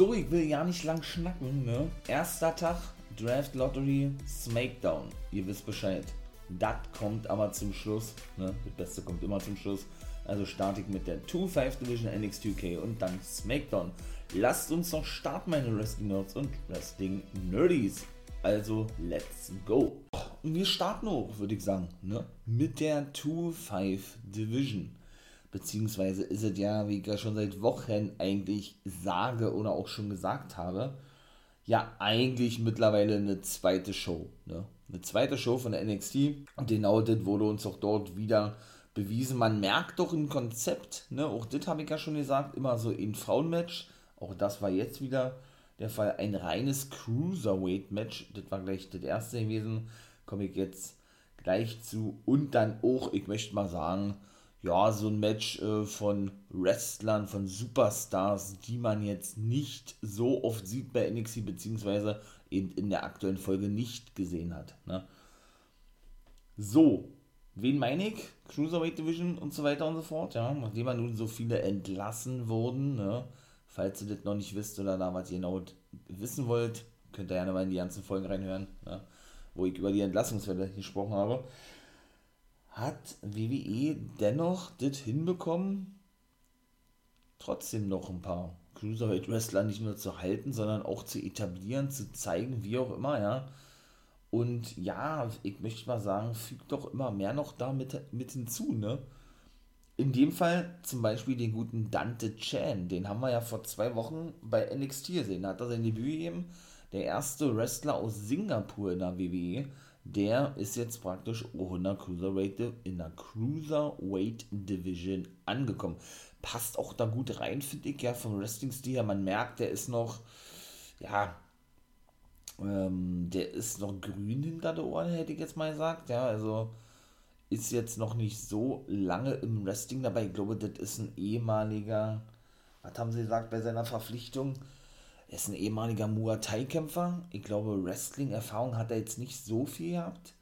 So, ich will ja nicht lang schnacken, ne? Erster Tag, Draft Lottery, Smackdown. Ihr wisst Bescheid. Das kommt aber zum Schluss, ne? Das Beste kommt immer zum Schluss. Also starte ich mit der 2-5 Division NXT UK und dann Smackdown. Lasst uns doch starten, meine Wrestling Nerds und Wrestling Nerdies. Also, let's go. Und wir starten auch, würde ich sagen, ne? mit der 2-5 Division beziehungsweise ist es ja, wie ich ja schon seit Wochen eigentlich sage oder auch schon gesagt habe, ja eigentlich mittlerweile eine zweite Show. Ne? Eine zweite Show von der NXT. Und genau das wurde uns auch dort wieder bewiesen. Man merkt doch ein Konzept, ne? auch das habe ich ja schon gesagt, immer so ein Frauenmatch. Auch das war jetzt wieder der Fall. Ein reines Cruiserweight-Match. Das war gleich das erste gewesen. Komme ich jetzt gleich zu. Und dann auch, ich möchte mal sagen, ja, so ein Match äh, von Wrestlern, von Superstars, die man jetzt nicht so oft sieht bei NXT, beziehungsweise eben in der aktuellen Folge nicht gesehen hat. Ne? So, wen meine ich? Cruiserweight Division und so weiter und so fort, ja, nachdem man nun so viele entlassen wurden, ne? falls ihr das noch nicht wisst oder da was genau wissen wollt, könnt ihr gerne mal in die ganzen Folgen reinhören, ne? wo ich über die Entlassungswelle gesprochen habe hat WWE dennoch das hinbekommen, trotzdem noch ein paar Cruiserweight Wrestler nicht nur zu halten, sondern auch zu etablieren, zu zeigen, wie auch immer, ja. Und ja, ich möchte mal sagen, fügt doch immer mehr noch da mit, mit hinzu, ne? In dem Fall zum Beispiel den guten Dante Chan, den haben wir ja vor zwei Wochen bei NXT gesehen. Da hat er sein Debüt gegeben. Der erste Wrestler aus Singapur in der WWE der ist jetzt praktisch auch Cruiserweight, in der Cruiserweight Division angekommen. Passt auch da gut rein, finde ich, ja, vom Wrestling-Stil her. Man merkt, der ist noch, ja, ähm, der ist noch grün hinter der Ohren, hätte ich jetzt mal gesagt, ja, also ist jetzt noch nicht so lange im Wrestling dabei. Ich glaube, das ist ein ehemaliger, was haben sie gesagt bei seiner Verpflichtung? Er ist ein ehemaliger Muay Thai-Kämpfer. Ich glaube, Wrestling-Erfahrung hat er jetzt nicht so viel gehabt.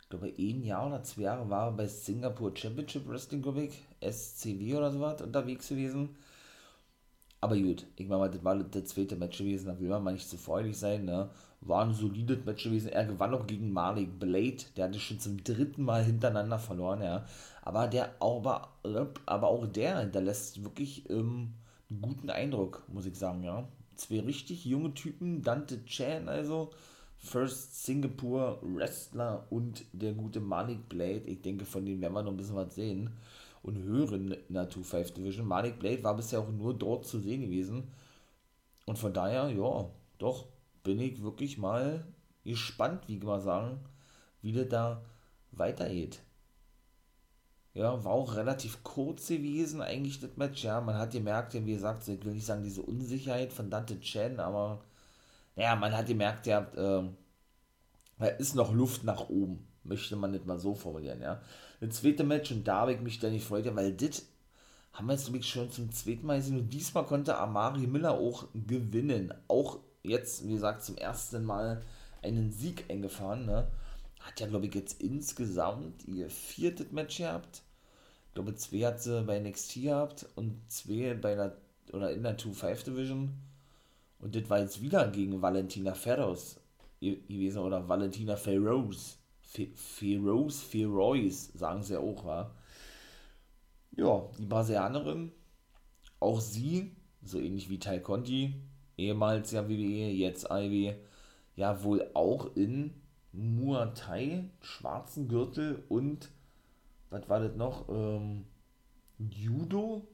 Ich glaube, ein Jahr oder zwei Jahre war er bei Singapore Championship Wrestling, glaube ich, SCW oder sowas unterwegs gewesen. Aber gut, ich meine, das war das zweite Match gewesen, da will man mal nicht zu freudig sein, ne? War ein solides Match gewesen. Er gewann auch gegen Malik Blade, der hatte schon zum dritten Mal hintereinander verloren, ja. Aber der, aber, aber auch der hinterlässt wirklich ähm, einen guten Eindruck, muss ich sagen, ja zwei richtig junge Typen, Dante Chan also, First Singapore Wrestler und der gute Malik Blade. Ich denke, von denen werden wir noch ein bisschen was sehen und hören in der 2-5 Division. Malik Blade war bisher auch nur dort zu sehen gewesen. Und von daher, ja, doch, bin ich wirklich mal gespannt, wie ich mal sagen, wie das da weitergeht. Ja, war auch relativ kurz gewesen, eigentlich das Match. Ja, man hat gemerkt, wie gesagt, ich will nicht sagen, diese Unsicherheit von Dante Chen, aber naja, man hat gemerkt, ja, äh, da ist noch Luft nach oben, möchte man nicht mal so formulieren, ja. Das zweite Match, und da habe ich mich dann nicht freut, weil das haben wir jetzt nämlich schon zum zweiten Mal gesehen, und diesmal konnte Amari Miller auch gewinnen. Auch jetzt, wie gesagt, zum ersten Mal einen Sieg eingefahren, ne hat ja, glaube ich, jetzt insgesamt ihr viertes Match gehabt. Glaube, zwei hat sie bei NXT gehabt und zwei bei der, oder in der 2-5 Division. Und das war jetzt wieder gegen Valentina Ferros gewesen, oder Valentina Ferros. Ferros, Ferrois, sagen sie ja auch, war. Ja, die Brasilianerin, auch sie, so ähnlich wie Tai Conti, ehemals ja WWE, jetzt Ivy, ja wohl auch in Muay Thai, schwarzen Gürtel und, was war das noch? Ähm, Judo?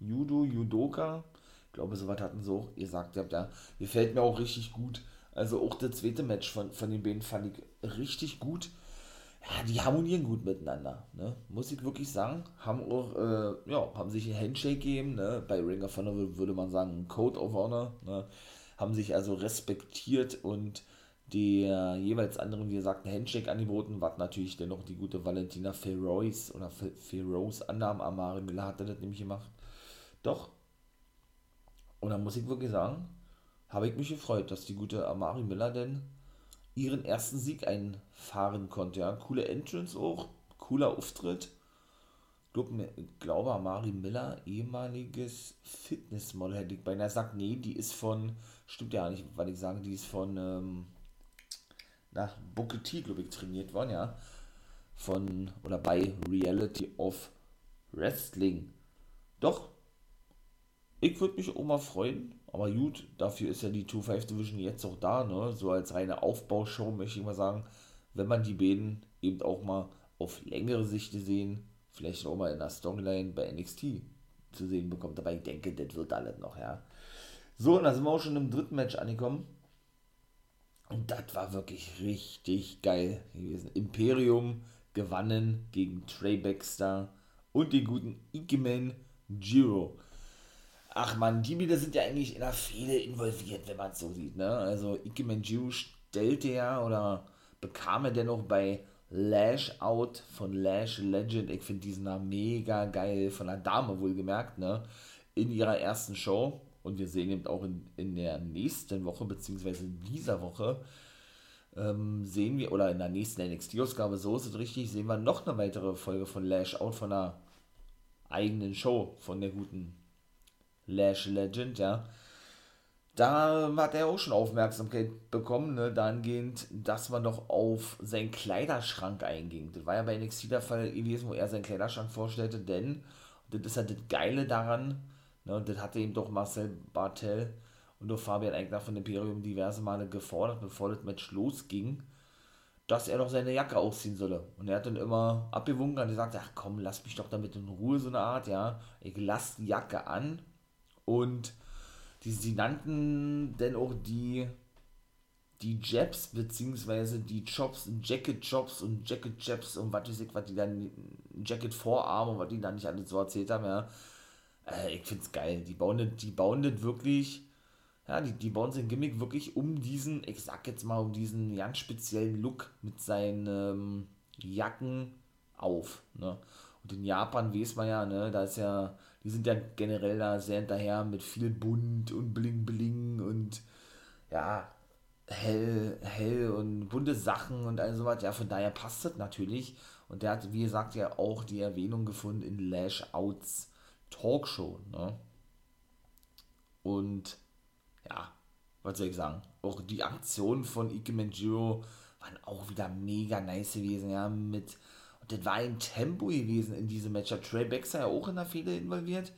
Judo, Judoka? Ich glaube, so was hatten sie auch gesagt. Ja, gefällt mir auch richtig gut. Also auch das zweite Match von, von den beiden fand ich richtig gut. Ja, die harmonieren gut miteinander, ne? muss ich wirklich sagen. Haben auch, äh, ja, haben sich ein Handshake gegeben, ne? bei Ring of Honor würde man sagen, Code of Honor, ne? haben sich also respektiert und der jeweils anderen, wie gesagt, einen Handshake angeboten, was natürlich dennoch die gute Valentina Ferrois oder Ferrois annahm. Amari Miller hatte das nämlich gemacht. Doch. Und da muss ich wirklich sagen, habe ich mich gefreut, dass die gute Amari Miller denn ihren ersten Sieg einfahren konnte. Ja, coole Entrance auch, cooler Auftritt. ich glaube, Amari Miller, ehemaliges Fitnessmodel, hätte ich beinahe gesagt, nee, die ist von, stimmt ja nicht, weil ich sage, die ist von, ähm, nach Booker T, glaube ich, trainiert worden, ja. Von, oder bei Reality of Wrestling. Doch, ich würde mich auch mal freuen, aber gut, dafür ist ja die 2-5 Division jetzt auch da, ne? So als reine Aufbaushow, möchte ich mal sagen, wenn man die beiden eben auch mal auf längere Sicht sehen, vielleicht auch mal in der Storyline bei NXT zu sehen bekommt. Aber ich denke, das wird alles noch, ja. So, und da sind wir auch schon im dritten Match angekommen. Und das war wirklich richtig geil gewesen. Imperium gewannen gegen Trey Baxter und den guten Ikemen Jiro. Ach man, die Bilder sind ja eigentlich in der Fehde involviert, wenn man es so sieht. Ne? Also Ikemen Jiro stellte ja oder bekam er dennoch bei Lash Out von Lash Legend. Ich finde diesen Namen mega geil, von einer Dame wohlgemerkt, ne? In ihrer ersten Show. Und wir sehen eben auch in, in der nächsten Woche, beziehungsweise in dieser Woche, ähm, sehen wir, oder in der nächsten NXT-Ausgabe, so ist es richtig, sehen wir noch eine weitere Folge von Lash Out von einer eigenen Show von der guten Lash Legend, ja da hat er auch schon Aufmerksamkeit bekommen, ne, dahingehend, dass man doch auf seinen Kleiderschrank einging. Das war ja bei NXT der Fall gewesen, wo er seinen Kleiderschrank vorstellte, denn, das ist halt das Geile daran, ne, und das hatte ihm doch Marcel Bartel und auch Fabian Eigner von Imperium diverse Male gefordert, bevor das Match losging, dass er doch seine Jacke ausziehen solle. Und er hat dann immer abgewunken und gesagt, ach komm, lass mich doch damit in Ruhe, so eine Art, ja. Ich lass die Jacke an und die, sie nannten denn auch die, die Jabs, beziehungsweise die Chops, Jacket Chops und Jacket Jabs und was weiß ich, was die dann, Jacket Vorarm und was die dann nicht alles so erzählt haben, ja. Äh, ich find's geil. Die bauen das, die bauen das wirklich, ja, die, die bauen sein Gimmick wirklich um diesen, ich sag jetzt mal, um diesen ganz speziellen Look mit seinen ähm, Jacken auf, ne. Und in Japan weiß man ja, ne, da ist ja die sind ja generell da sehr hinterher mit viel bunt und bling bling und ja, hell, hell und bunte Sachen und all sowas. Ja, von daher passt das natürlich. Und der hat, wie gesagt, ja auch die Erwähnung gefunden in Lash Outs Talkshow. Ne? Und ja, was soll ich sagen? Auch die Aktionen von Ike Manjiro waren auch wieder mega nice gewesen, ja, mit das war ein Tempo gewesen in diesem Match. Trey Baxter ja auch in der Fehde involviert.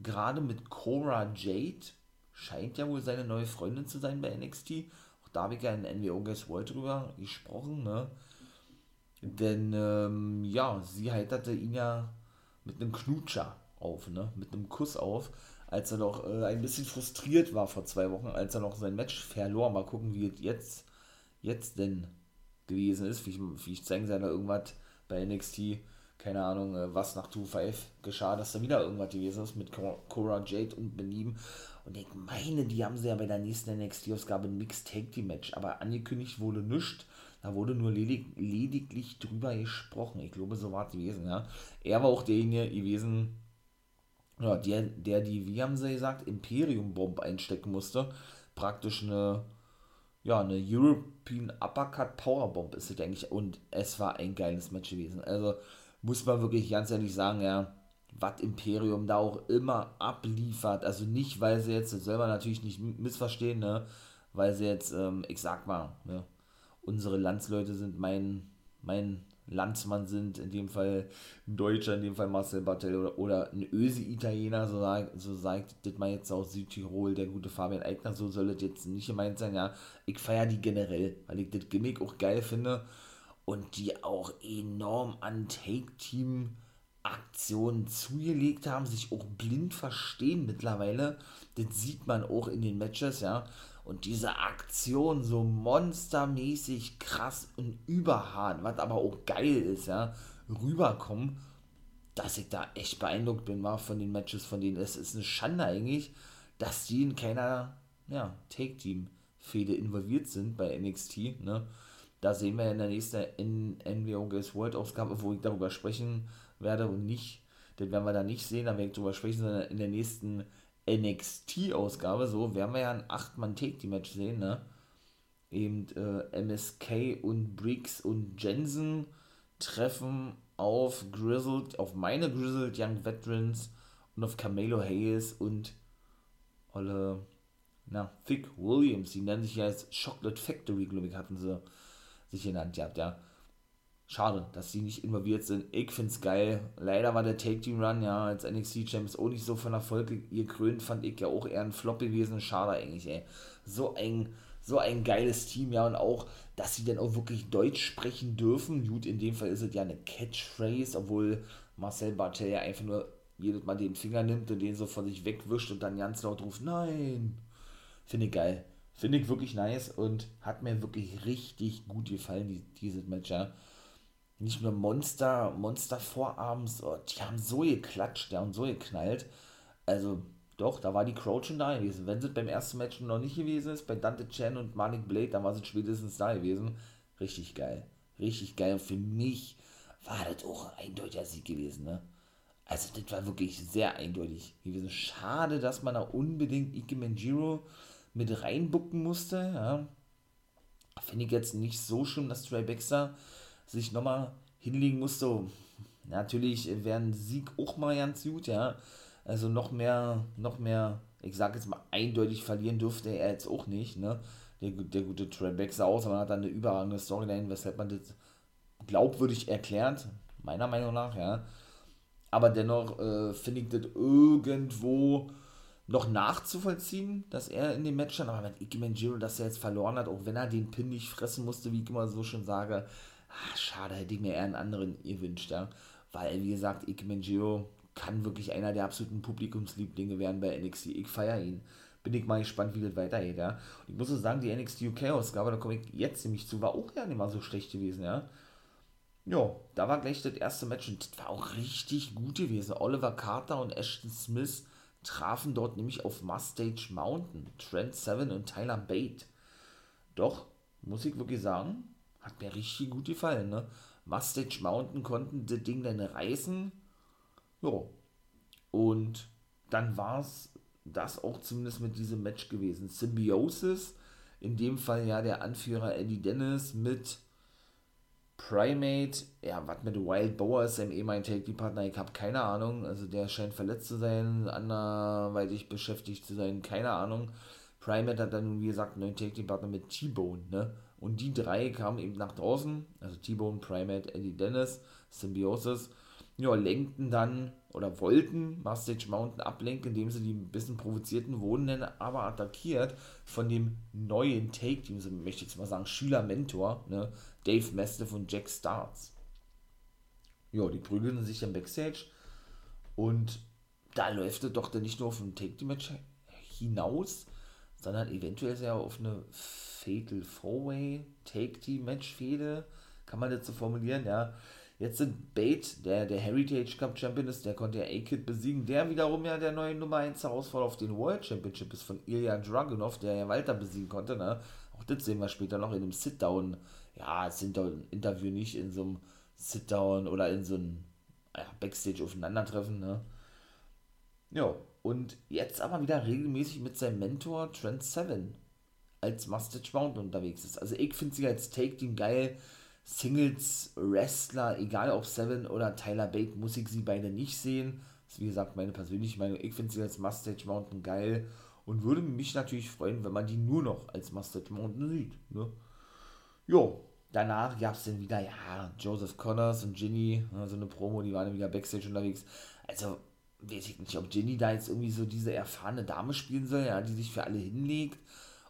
Gerade mit Cora Jade. Scheint ja wohl seine neue Freundin zu sein bei NXT. Auch da habe ich ja in NWO Guess World drüber gesprochen, ne? Denn, ähm, ja, sie heiterte ihn ja mit einem Knutscher auf, ne? Mit einem Kuss auf, als er noch äh, ein bisschen frustriert war vor zwei Wochen, als er noch sein Match verlor. Mal gucken, wie es jetzt, jetzt denn gewesen ist. Wie ich, wie ich zeigen da irgendwas bei NXT, keine Ahnung, äh, was nach 2-5 geschah, dass da wieder irgendwas gewesen ist mit Cora Jade und Belieben. Und ich meine, die haben sie ja bei der nächsten NXT-Ausgabe ein Mixed Take Team Match, aber angekündigt wurde nichts. Da wurde nur ledig lediglich drüber gesprochen. Ich glaube, so war es gewesen, ja. Er war auch derjenige gewesen, ja, der, der die, wie haben sie gesagt, Imperium-Bomb einstecken musste. Praktisch eine ja, eine European Uppercut Powerbomb ist es eigentlich. Und es war ein geiles Match gewesen. Also muss man wirklich ganz ehrlich sagen, ja, was Imperium da auch immer abliefert. Also nicht, weil sie jetzt, das soll man natürlich nicht missverstehen, ne? Weil sie jetzt, ähm, ich sag mal, ne? unsere Landsleute sind mein, mein Landsmann sind, in dem Fall ein Deutscher, in dem Fall Marcel Bartel oder, oder ein Ösi-Italiener, so, so sagt das mal jetzt aus Südtirol, der gute Fabian Eigner, so soll das jetzt nicht gemeint sein, ja. Ich feiere die generell, weil ich das Gimmick auch geil finde und die auch enorm an Take-Team Aktionen zugelegt haben, sich auch blind verstehen mittlerweile. Das sieht man auch in den Matches, ja und diese Aktion so monstermäßig krass und überhart, was aber auch geil ist, ja, rüberkommen, dass ich da echt beeindruckt bin, war von den Matches, von denen. Es ist eine Schande eigentlich, dass die in keiner, ja, Take-Team-Fehde involviert sind bei NXT, ne, da sehen wir in der nächsten NWO Guess World Ausgabe, wo ich darüber sprechen werde und nicht, den werden wir da nicht sehen, da werde ich darüber sprechen, sondern in der nächsten NXT-Ausgabe, so werden wir ja ein 8-Mann-Take-Team-Match sehen, ne? Eben äh, MSK und Briggs und Jensen treffen auf Grizzled, auf meine Grizzled Young Veterans und auf Camelo Hayes und Olle, na, Vic Williams, die nennen sich ja als Chocolate Factory, glaube ich, hatten sie sich genannt gehabt, ja. Schade, dass sie nicht involviert sind. Ich find's geil. Leider war der Take Team Run ja als NXT Champs auch nicht so von Erfolg gekrönt, fand ich ja auch eher ein Flop gewesen. Schade eigentlich, ey. So ein, so ein geiles Team, ja, und auch, dass sie dann auch wirklich Deutsch sprechen dürfen. Gut, in dem Fall ist es ja eine Catchphrase, obwohl Marcel Bartel ja einfach nur jedes Mal den Finger nimmt und den so von sich wegwischt und dann ganz laut ruft, nein. Finde ich geil. Finde ich wirklich nice und hat mir wirklich richtig gut gefallen, die, dieses Match, ja nicht nur Monster, Monster Vorabends, oh, die haben so geklatscht, ja, und so geknallt. Also, doch, da war die Crowd schon da gewesen. Wenn sie beim ersten Match noch nicht gewesen ist, bei Dante Chen und Manik Blade, dann war sie spätestens da gewesen. Richtig geil. Richtig geil. Und für mich war das auch ein eindeutiger Sieg gewesen, ne? Also, das war wirklich sehr eindeutig gewesen. Schade, dass man da unbedingt Ike Manjiro mit reinbucken musste, ja. Finde ich jetzt nicht so schlimm, dass Trey Baxter sich nochmal hinlegen musste. Natürlich wäre ein Sieg auch mal ganz gut, ja. Also noch mehr, noch mehr, ich sag jetzt mal, eindeutig verlieren dürfte er jetzt auch nicht, ne. Der, der gute Trebek sah aus, man hat dann eine überragende Storyline, weshalb man das glaubwürdig erklärt, meiner Meinung nach, ja. Aber dennoch äh, finde ich das irgendwo noch nachzuvollziehen, dass er in dem Match stand. Aber wenn Ike Manjiro, dass er jetzt verloren hat, auch wenn er den Pin nicht fressen musste, wie ich immer so schon sage, ach, schade, hätte ich mir eher einen anderen gewünscht, ja. Weil, wie gesagt, Ike Manjiro kann wirklich einer der absoluten Publikumslieblinge werden bei NXT. Ich feiere ihn. Bin ich mal gespannt, wie das weitergeht, ja. Und ich muss so sagen, die NXT UK-Ausgabe, da komme ich jetzt nämlich zu, war auch gar nicht mal so schlecht gewesen, ja. Ja, da war gleich das erste Match und das war auch richtig gut gewesen. Oliver Carter und Ashton Smith trafen dort nämlich auf Mustache Mountain, Trent Seven und Tyler Bate. Doch, muss ich wirklich sagen, hat mir richtig gut gefallen, ne? Mustache Mountain konnten das Ding dann reißen. Ja. Und dann war es das auch zumindest mit diesem Match gewesen. Symbiosis, in dem Fall ja der Anführer Eddie Dennis mit Primate, ja, was mit Wild Boar ist, sein ehemaliger Take-Partner, ich habe keine Ahnung, also der scheint verletzt zu sein, anderweitig beschäftigt zu sein, keine Ahnung. Primate hat dann, wie gesagt, einen neuen Take-Partner mit T-Bone, ne? Und die drei kamen eben nach draußen, also T-Bone, Primate, Eddie Dennis, Symbiosis, ja, lenkten dann oder wollten Mustache Mountain ablenken, indem sie die ein bisschen provozierten, wurden dann aber attackiert von dem neuen Take-Team, so möchte ich jetzt mal sagen, Schüler-Mentor, ne, Dave Mastiff und Jack Starts. Ja, die prügelten sich dann Backstage. Und da läuft es doch dann nicht nur auf ein Take-Team-Match hinaus, sondern eventuell ja auf eine Fatal Four-Way Take Team Match Fehde, kann man das so formulieren, ja. Jetzt sind Bate, der der Heritage Cup Champion ist, der konnte ja A-Kid besiegen, der wiederum ja der neue Nummer 1 Herausforderer auf den World Championship ist von Ilya Dragunov, der ja Walter besiegen konnte, ne. Auch das sehen wir später noch in einem Sit-Down, ja, Sit-Down-Interview nicht in so einem Sit-Down oder in so einem ja, Backstage-Aufeinandertreffen, ne. Ja, und jetzt aber wieder regelmäßig mit seinem Mentor Trent Seven als Mustache Mountain unterwegs ist. Also ich finde sie als Take-Team geil. Singles, Wrestler, egal ob Seven oder Tyler Bate, muss ich sie beide nicht sehen. Das ist wie gesagt meine persönliche Meinung. Ich finde sie als Mustache Mountain geil und würde mich natürlich freuen, wenn man die nur noch als Mustache Mountain sieht. Ne? Jo, danach gab es dann wieder, ja, Joseph Connors und Ginny, ne, so eine Promo, die waren dann wieder Backstage unterwegs. Also, weiß ich nicht, ob Ginny da jetzt irgendwie so diese erfahrene Dame spielen soll, ja, die sich für alle hinlegt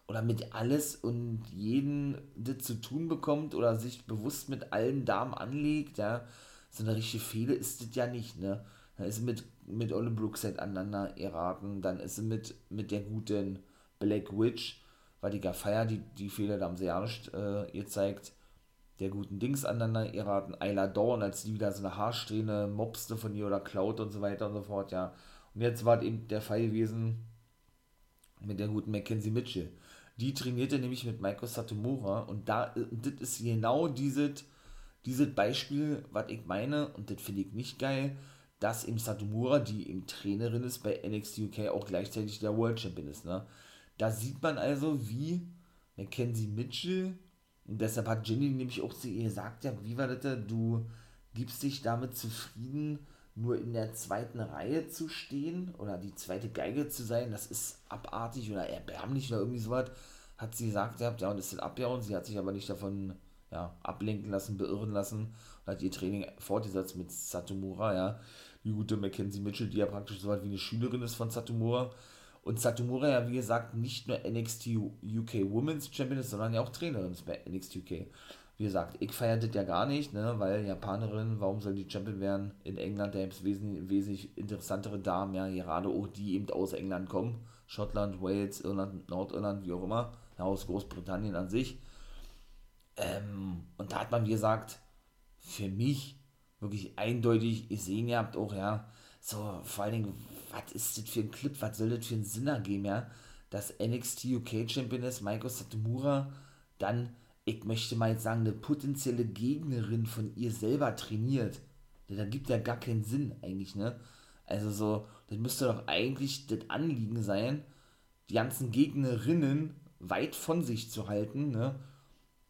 oder mit alles und jeden das zu tun bekommt oder sich bewusst mit allen Damen anlegt, ja, so eine richtige Fehde ist das ja nicht, ne? Dann ist sie mit, mit Olle Brookside aneinander geraten, dann ist sie mit, mit der guten Black Witch, weil die gar feiert, die, die Fehler, da haben sie ja nicht äh, gezeigt, der guten Dings aneinander geraten, Ayla Dawn, als die wieder so eine Haarsträhne mobste von ihr oder klaut und so weiter und so fort, ja. Und jetzt war eben der Fall gewesen mit der guten Mackenzie Mitchell die trainierte nämlich mit Maiko Satomura und da, das ist genau dieses, dieses Beispiel, was ich meine, und das finde ich nicht geil, dass eben Satomura, die eben Trainerin ist bei NXT UK, auch gleichzeitig der World Champion ist. Ne? Da sieht man also, wie Mackenzie Mitchell, und deshalb hat Jenny nämlich auch zu ihr gesagt, ja, wie war das, du, gibst dich damit zufrieden, nur in der zweiten Reihe zu stehen oder die zweite Geige zu sein, das ist abartig oder erbärmlich oder irgendwie sowas, hat sie gesagt, ja, und das sind abgehauen, sie hat sich aber nicht davon ja, ablenken lassen, beirren lassen und hat ihr Training fortgesetzt mit Satomura, ja, die gute Mackenzie Mitchell, die ja praktisch so weit wie eine Schülerin ist von Satomura. Und Satomura ja, wie gesagt, nicht nur NXT UK Women's Champion ist, sondern ja auch Trainerin ist bei NXT UK wie gesagt, ich feiere das ja gar nicht, ne, weil Japanerin, warum soll die Champion werden? In England, da gibt es wesentlich, interessantere Damen, ja, gerade auch die eben aus England kommen. Schottland, Wales, Irland, Nordirland, wie auch immer, ja, aus Großbritannien an sich. Ähm, und da hat man, wie gesagt, für mich wirklich eindeutig gesehen, ihr habt auch, ja, so, vor allen Dingen, was ist das für ein Clip, was soll das für ein Sinn ergeben, ja, dass NXT UK Champion ist, Maiko Satomura, dann ich möchte mal jetzt sagen, eine potenzielle Gegnerin von ihr selber trainiert. Da gibt ja gar keinen Sinn eigentlich, ne? Also so, das müsste doch eigentlich das Anliegen sein, die ganzen Gegnerinnen weit von sich zu halten, ne?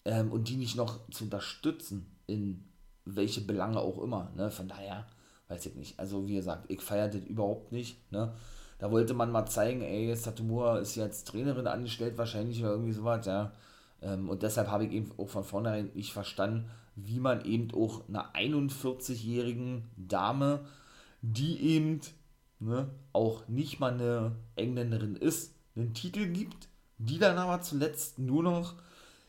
Ähm, und die nicht noch zu unterstützen, in welche Belange auch immer, ne? Von daher, weiß ich nicht. Also wie gesagt, ich feiere das überhaupt nicht, ne? Da wollte man mal zeigen, ey, Satomura ist jetzt Trainerin angestellt, wahrscheinlich oder irgendwie sowas, ja und deshalb habe ich eben auch von vornherein nicht verstanden, wie man eben auch einer 41-jährigen Dame, die eben ne, auch nicht mal eine Engländerin ist, einen Titel gibt, die dann aber zuletzt nur noch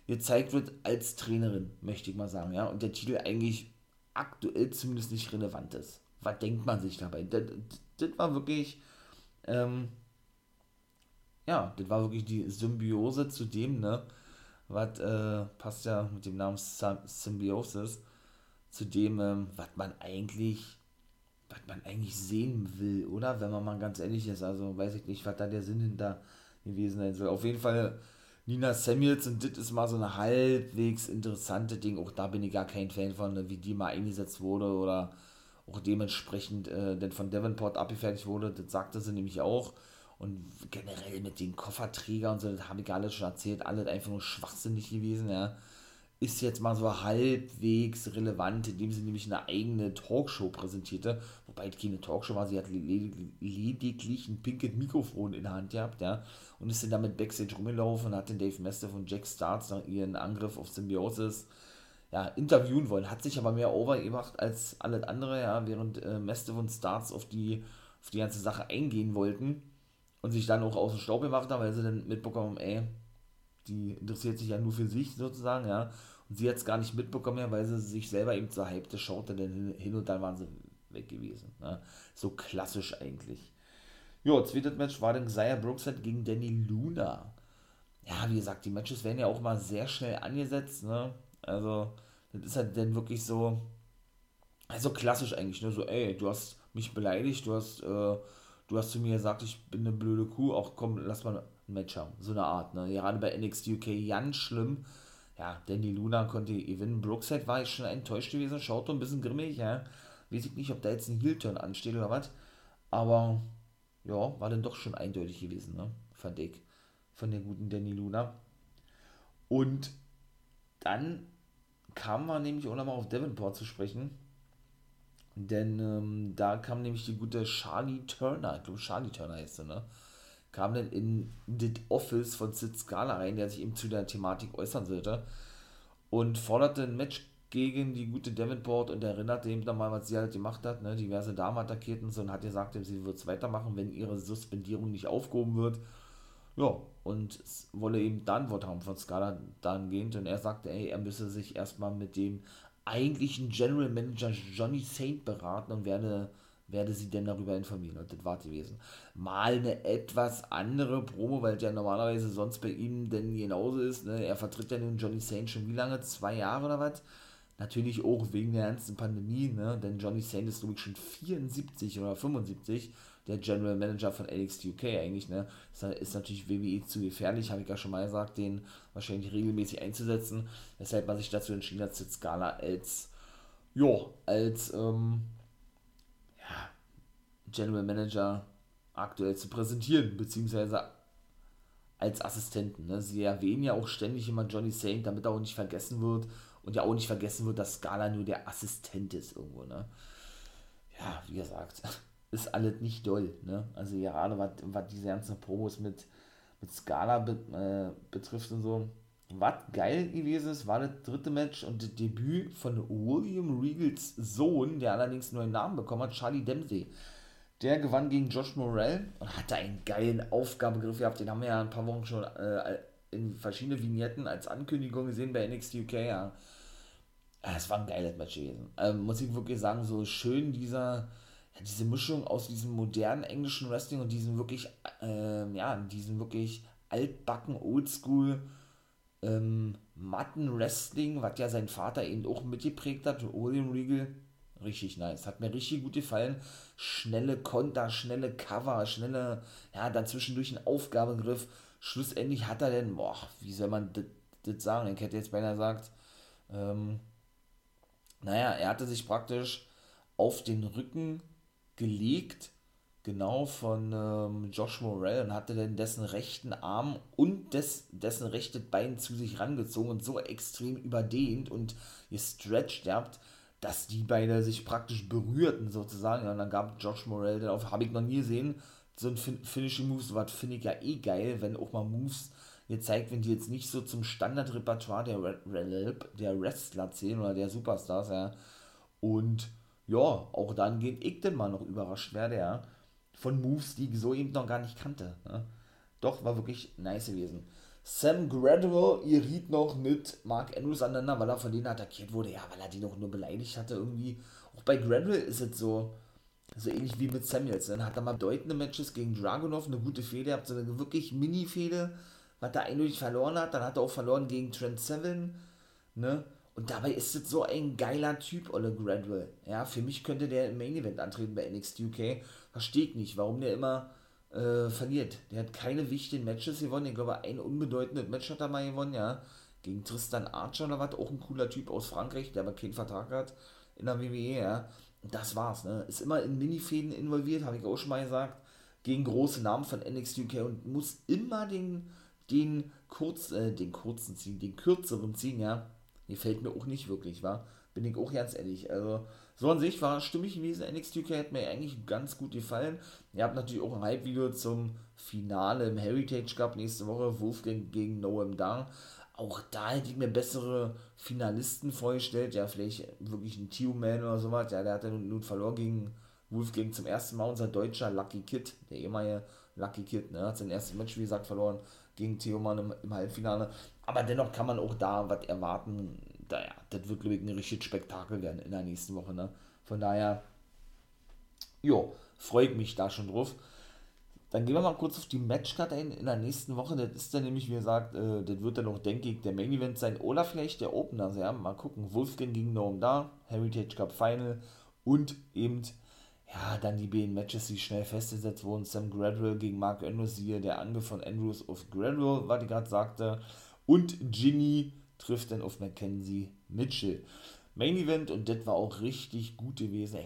gezeigt wird als Trainerin, möchte ich mal sagen, ja, und der Titel eigentlich aktuell zumindest nicht relevant ist. Was denkt man sich dabei? Das, das war wirklich, ähm, ja, das war wirklich die Symbiose zu dem, ne, was äh, passt ja mit dem Namen Symbiosis zu dem, ähm, was man eigentlich, was man eigentlich sehen will, oder? Wenn man mal ganz ehrlich ist, also weiß ich nicht, was da der Sinn hinter gewesen sein soll. Auf jeden Fall Nina Samuels und das ist mal so eine halbwegs interessante Ding. Auch da bin ich gar kein Fan von, ne, wie die mal eingesetzt wurde oder auch dementsprechend äh, denn von Davenport abgefertigt wurde. Das sagte sie nämlich auch. Und generell mit den Kofferträgern und so, das habe ich alles schon erzählt, alles einfach nur schwachsinnig gewesen, ja. Ist jetzt mal so halbwegs relevant, indem sie nämlich eine eigene Talkshow präsentierte, wobei es keine Talkshow war, sie hat lediglich ein pinkes Mikrofon in der Hand gehabt, ja, und ist dann damit Backstage rumgelaufen und hat den Dave Mastiff und Jack Starts nach ihren Angriff auf Symbiosis ja, interviewen wollen. Hat sich aber mehr overgemacht als alles andere, ja, während äh, Mastiff und Starts auf die, auf die ganze Sache eingehen wollten und sich dann auch aus dem Staub gemacht haben, weil sie dann mitbekommen, ey, die interessiert sich ja nur für sich sozusagen, ja. Und sie hat es gar nicht mitbekommen, ja, weil sie sich selber eben zur Hype schaute, denn hin und dann waren sie weg gewesen. Ne? So klassisch eigentlich. Jo, zweites Match war dann Xia Brookside gegen Danny Luna. Ja, wie gesagt, die Matches werden ja auch mal sehr schnell angesetzt, ne? Also, das ist halt dann wirklich so, also klassisch eigentlich, ne? So, ey, du hast mich beleidigt, du hast, äh, du hast zu mir gesagt, ich bin eine blöde Kuh, auch komm, lass mal ein Match haben. So eine Art, ne? Gerade bei NXT UK ganz schlimm. Ja, Danny Luna konnte gewinnen. Brookside war ich schon enttäuscht gewesen, schaut ein bisschen grimmig, ja. Weiß ich nicht, ob da jetzt ein Heel-Turn ansteht oder was. Aber ja, war dann doch schon eindeutig gewesen, ne? Fand ich. Von der guten Danny Luna. Und dann kam man nämlich auch nochmal auf Davenport zu sprechen denn ähm, da kam nämlich die gute Charlie Turner, ich glaube Charlie Turner heißt sie, ne? Kam dann in das Office von Sid Scala rein, der sich eben zu der Thematik äußern sollte. Und forderte ein Match gegen die gute Davenport und erinnerte eben dann mal, was sie halt gemacht hat, ne? diverse Damen attackiert und so und hat gesagt, sie wird es weitermachen, wenn ihre Suspendierung nicht aufgehoben wird. Ja, und wolle eben dann Antwort haben von Scala dahingehend und er sagte, ey, er müsse sich erstmal mit dem eigentlichen General Manager Johnny Saint beraten und werde, werde sie denn darüber informieren. Und das war gewesen. Mal eine etwas andere Promo, weil es ja normalerweise sonst bei ihm denn genauso ist. Ne? Er vertritt ja nun Johnny Saint schon wie lange? Zwei Jahre oder was? Natürlich auch wegen der ganzen Pandemie, ne? denn Johnny Saint ist, glaube ich, schon 74 oder 75 der General Manager von NXT UK eigentlich, ne, ist, ist natürlich WWE zu gefährlich, habe ich ja schon mal gesagt, den wahrscheinlich regelmäßig einzusetzen, weshalb man sich dazu entschieden hat, Skala als, ja, als, ähm, ja, General Manager aktuell zu präsentieren, beziehungsweise als Assistenten. Ne? Sie erwähnen ja auch ständig immer Johnny Saint, damit er auch nicht vergessen wird Und ja auch nicht vergessen wird, dass Scala nur der Assistent ist irgendwo, ne? Ja, wie gesagt, ist alles nicht doll, ne? Also gerade was, diese ganzen Promos mit, mit Scala be, äh, betrifft und so. Was geil gewesen ist, war das dritte Match und das Debüt von William Regals Sohn, der allerdings einen Namen bekommen hat, Charlie Dempsey. Der gewann gegen Josh Morell und hatte einen geilen Aufgabegriff gehabt. Den haben wir ja ein paar Wochen schon äh, in verschiedene Vignetten als Ankündigung gesehen bei NXT UK. Ja. Es war ein geiles Match gewesen. Ähm, muss ich wirklich sagen, so schön dieser, diese Mischung aus diesem modernen englischen Wrestling und diesem wirklich, äh, ja, diesem wirklich altbacken, oldschool ähm, Matten-Wrestling, was ja sein Vater eben auch mitgeprägt hat, William Regal Richtig nice. Hat mir richtig gut gefallen. Schnelle Konter, schnelle Cover, schnelle, ja, dann zwischendurch ein Aufgabegriff. Schlussendlich hat er denn, boah, wie soll man das sagen? Ich hätte jetzt beinahe gesagt, ähm, naja, er hatte sich praktisch auf den Rücken gelegt, genau von ähm, Josh Morell und hatte dann dessen rechten Arm und des, dessen rechtes Bein zu sich rangezogen und so extrem überdehnt und gestretched habt, dass die beide sich praktisch berührten sozusagen. Und dann gab Josh Morell darauf, habe ich noch nie gesehen, so ein fin Finishing Moves, was finde ich ja eh geil, wenn auch mal Moves gezeigt werden, die jetzt nicht so zum Standardrepertoire der, der Wrestler zählen oder der Superstars, ja. Und ja, auch dann geht ich denn mal noch überrascht werde, ja, von Moves, die ich so eben noch gar nicht kannte. Ja. Doch, war wirklich nice gewesen. Sam Gradwell riet noch mit Mark Andrews aneinander, weil er von denen attackiert wurde. Ja, weil er die noch nur beleidigt hatte irgendwie. Auch bei Gradwell ist es so, so ähnlich wie mit Samuels. Dann hat er mal bedeutende Matches gegen Dragunov, eine gute Fehde, habt so eine wirklich Mini-Fehde, was er eindeutig verloren hat. Dann hat er auch verloren gegen Trent Seven, ne? Und dabei ist es so ein geiler Typ, Olle Gradwell. Ja, für mich könnte der im Main Event antreten bei NXT UK. Verstehe ich nicht, warum der immer äh, verliert. Der hat keine wichtigen Matches gewonnen. Ich glaube, ein unbedeutendes Match hat er mal gewonnen, ja. Gegen Tristan Archer oder was. Auch ein cooler Typ aus Frankreich, der aber keinen Vertrag hat in der WWE, ja. Und das war's, ne. Ist immer in Minifäden involviert, habe ich auch schon mal gesagt. Gegen große Namen von NXT UK und muss immer den, den, kurz, äh, den kurzen ziehen, den kürzeren ziehen, ja. Gefällt mir auch nicht wirklich, wa? Bin ich auch ganz ehrlich. Also, so an sich war stimmig gewesen. NXT UK hat mir eigentlich ganz gut gefallen. Ihr habt natürlich auch ein Hype-Video zum Finale im Heritage Cup nächste Woche. Wolfgang gegen Noam Dar. Auch da hätte ich mir bessere Finalisten vorgestellt. Ja, vielleicht wirklich ein Tio-Man oder sowas. Ja, der hat ja nun, nun verloren gegen Wolfgang zum ersten Mal. Unser deutscher Lucky Kid, der ehemalige Lucky Kid, ne, hat sein erstes Match, wie gesagt, verloren gegen Theo Mann im, im Halbfinale. Aber dennoch kann man auch da was erwarten naja, das wird, glaube ich, ein richtiges Spektakel werden in der nächsten Woche. Ne? Von daher, jo, freue ich mich da schon drauf. Dann gehen wir mal kurz auf die Matchcard ein in der nächsten Woche. Das ist dann nämlich, wie gesagt, äh, das wird dann auch, denke ich, der Main Event sein. Oder vielleicht der Opener. Also, ja, mal gucken. Wolfgang gegen Noam da, Heritage Cup Final und eben, ja, dann die beiden Matches, die schnell festgesetzt wurden. Sam Gradwell gegen Mark Andrews, hier der Angriff von Andrews auf Gradwell, was ich gerade sagte. Und Ginny trifft dann auf Mackenzie Mitchell. Main Event und das war auch richtig gut gewesen.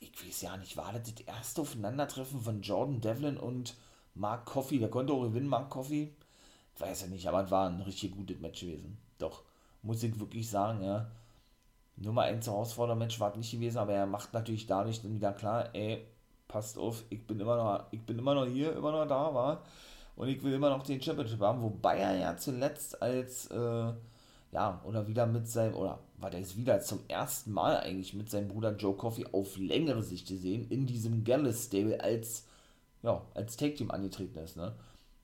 Ich, ich weiß ja nicht, war das das erste Aufeinandertreffen von Jordan Devlin und Mark Coffey? Der konnte auch gewinnen, Mark Coffey. Ich weiß ja nicht, aber es war ein richtig gutes Match gewesen. Doch, muss ich wirklich sagen, ja. Nummer 1 Herausfordermatch war es nicht gewesen, aber er macht natürlich dadurch dann wieder klar, ey, passt auf, ich bin immer noch, ich bin immer noch hier, immer noch da, war. Und ich will immer noch den Championship haben, wobei er ja zuletzt als äh, ja, oder wieder mit seinem, oder war der jetzt wieder zum ersten Mal eigentlich mit seinem Bruder Joe Coffey auf längere Sicht gesehen, in diesem Gallus Stable als, ja, als Tag Team angetreten ist, ne.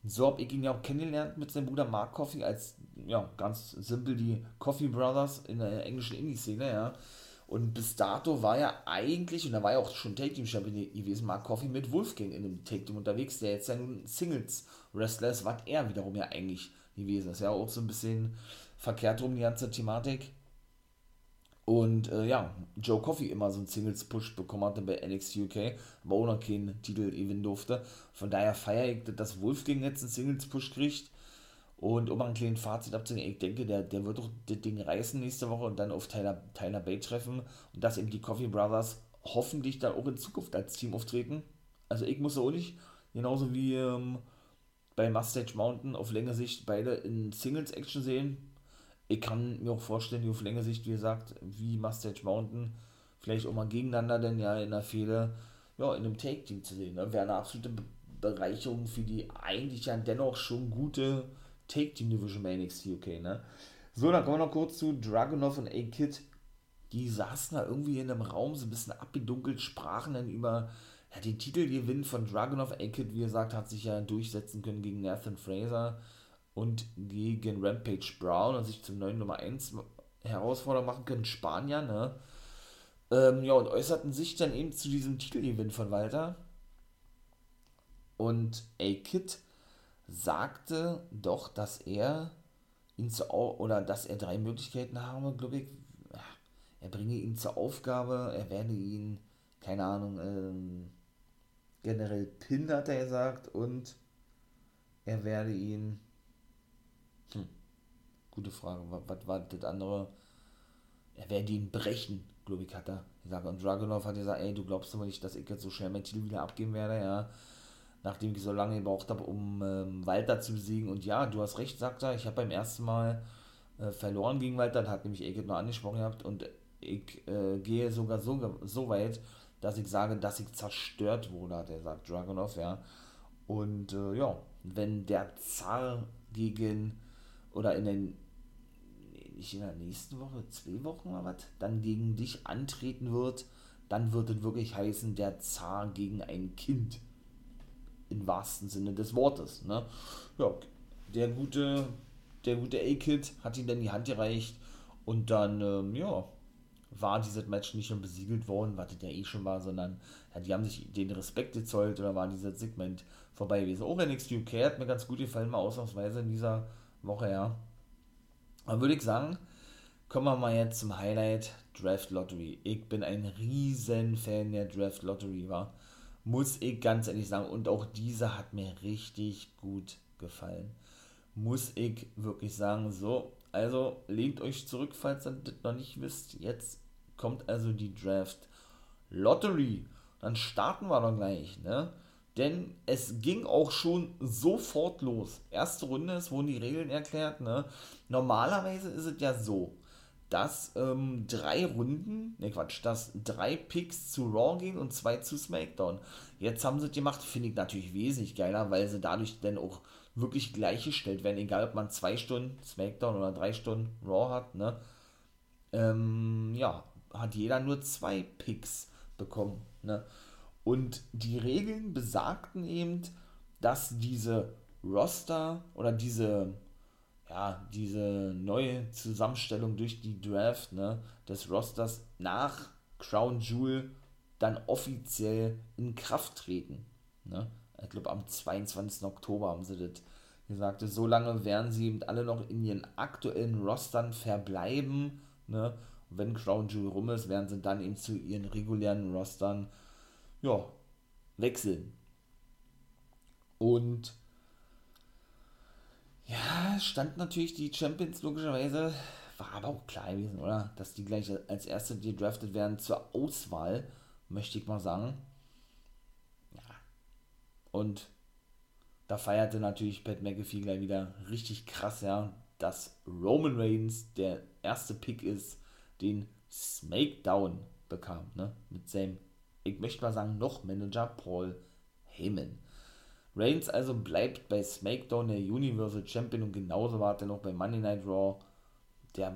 So habe ich ihn ja auch kennengelernt mit seinem Bruder Mark Coffey als, ja, ganz simpel die Coffee Brothers in der englischen Indie-Szene, ja. Und bis dato war er eigentlich, und da war ja auch schon Take Team Champion gewesen, Mark Coffey mit Wolfgang in dem Take Team unterwegs, der jetzt nun Singles Wrestler ist, was er wiederum ja eigentlich gewesen ist. Ja, auch so ein bisschen verkehrt rum die ganze Thematik. Und äh, ja, Joe Coffey immer so einen Singles-Push bekommen hatte bei NXT UK, aber auch noch keinen Titel gewinnen durfte. Von daher feiere ich, dass Wolfgang jetzt einen Singles-Push kriegt. Und um ein kleines Fazit abzunehmen, ich denke, der, der wird doch das Ding reißen nächste Woche und dann auf Tyler, Tyler Bay treffen. Und dass eben die Coffee Brothers hoffentlich dann auch in Zukunft als Team auftreten. Also ich muss auch nicht, genauso wie ähm, bei Mustache Mountain auf längere Sicht beide in Singles-Action sehen ich kann mir auch vorstellen, die auf längere Sicht, wie gesagt, wie Mustache Mountain, vielleicht auch mal gegeneinander, denn ja in der Fehde, ja, in einem Take-Team zu sehen. Ne? Wäre eine absolute Bereicherung für die eigentlich ja dennoch schon gute Take-Team-Division bei NXT UK, ne? So, dann kommen wir noch kurz zu Dragunov und A-Kid. Die saßen da irgendwie in einem Raum, so ein bisschen abgedunkelt, sprachen dann über ja, den Titelgewinn von Dragunov. A-Kid, wie gesagt, hat sich ja durchsetzen können gegen Nathan Fraser und gegen Rampage Brown und sich zum neuen Nummer 1 Herausforderer machen können. Spanier, ne? Ähm, ja, und äußerten sich dann eben zu diesem Titelgewinn von Walter. Und A-Kid sagte doch, dass er ihn zu oder dass er drei Möglichkeiten habe, glaube ich. Er bringe ihn zur Aufgabe, er werde ihn, keine Ahnung, ähm, generell Pin, hat er gesagt, und er werde ihn. Hm, gute Frage. Was, war das andere? Er werde ihn brechen, glaube ich, hat er gesagt. Und Dragunov hat gesagt, ey, du glaubst aber nicht, dass ich jetzt so schnell mein Titel wieder abgeben werde, ja nachdem ich so lange gebraucht habe, um ähm, Walter zu besiegen. Und ja, du hast recht, sagt er, ich habe beim ersten Mal äh, verloren gegen Walter, hat nämlich Egit noch angesprochen gehabt und ich äh, gehe sogar so, so weit, dass ich sage, dass ich zerstört wurde, hat er gesagt, Dragonov, ja. Und äh, ja, wenn der Zar gegen, oder in den, nicht in der nächsten Woche, zwei Wochen oder was, dann gegen dich antreten wird, dann wird es wirklich heißen, der Zar gegen ein Kind im wahrsten Sinne des Wortes. Ne? Ja, der gute, der gute A-Kid hat ihm dann die Hand gereicht und dann, ähm, ja, war dieses Match nicht nur besiegelt worden, was das ja eh schon war, sondern ja, die haben sich den Respekt gezollt oder war dieses Segment vorbei gewesen. Auch NXT UK hat mir ganz gut gefallen, mal ausnahmsweise in dieser Woche, ja. Dann würde ich sagen, kommen wir mal jetzt zum Highlight Draft Lottery. Ich bin ein riesen Fan der Draft Lottery, war muss ich ganz ehrlich sagen. Und auch diese hat mir richtig gut gefallen. Muss ich wirklich sagen. So, also lehnt euch zurück, falls ihr das noch nicht wisst. Jetzt kommt also die Draft Lottery. Dann starten wir doch gleich, ne? Denn es ging auch schon sofort los. Erste Runde, es wurden die Regeln erklärt, ne? Normalerweise ist es ja so, dass ähm, drei Runden, ne Quatsch, dass drei Picks zu Raw gehen und zwei zu SmackDown. Jetzt haben sie es gemacht, finde ich natürlich wesentlich geiler, weil sie dadurch dann auch wirklich gleichgestellt werden, egal ob man zwei Stunden SmackDown oder drei Stunden Raw hat, ne? Ähm, ja, hat jeder nur zwei Picks bekommen, ne? Und die Regeln besagten eben, dass diese Roster oder diese ja, diese neue Zusammenstellung durch die Draft ne, des Rosters nach Crown Jewel dann offiziell in Kraft treten. Ne? Ich glaube, am 22. Oktober haben sie das gesagt. So lange werden sie alle noch in ihren aktuellen Rostern verbleiben. Ne? wenn Crown Jewel rum ist, werden sie dann eben zu ihren regulären Rostern ja, wechseln. Und ja, stand natürlich die Champions logischerweise, war aber auch klar gewesen, oder? Dass die gleich als erste gedraftet werden zur Auswahl, möchte ich mal sagen. Und da feierte natürlich Pat McAfee gleich wieder richtig krass, ja, dass Roman Reigns der erste Pick ist, den SmackDown bekam, ne? Mit seinem, ich möchte mal sagen, noch Manager Paul Heyman. Reigns also bleibt bei SmackDown der Universal Champion und genauso war er noch bei Monday Night Raw. Der,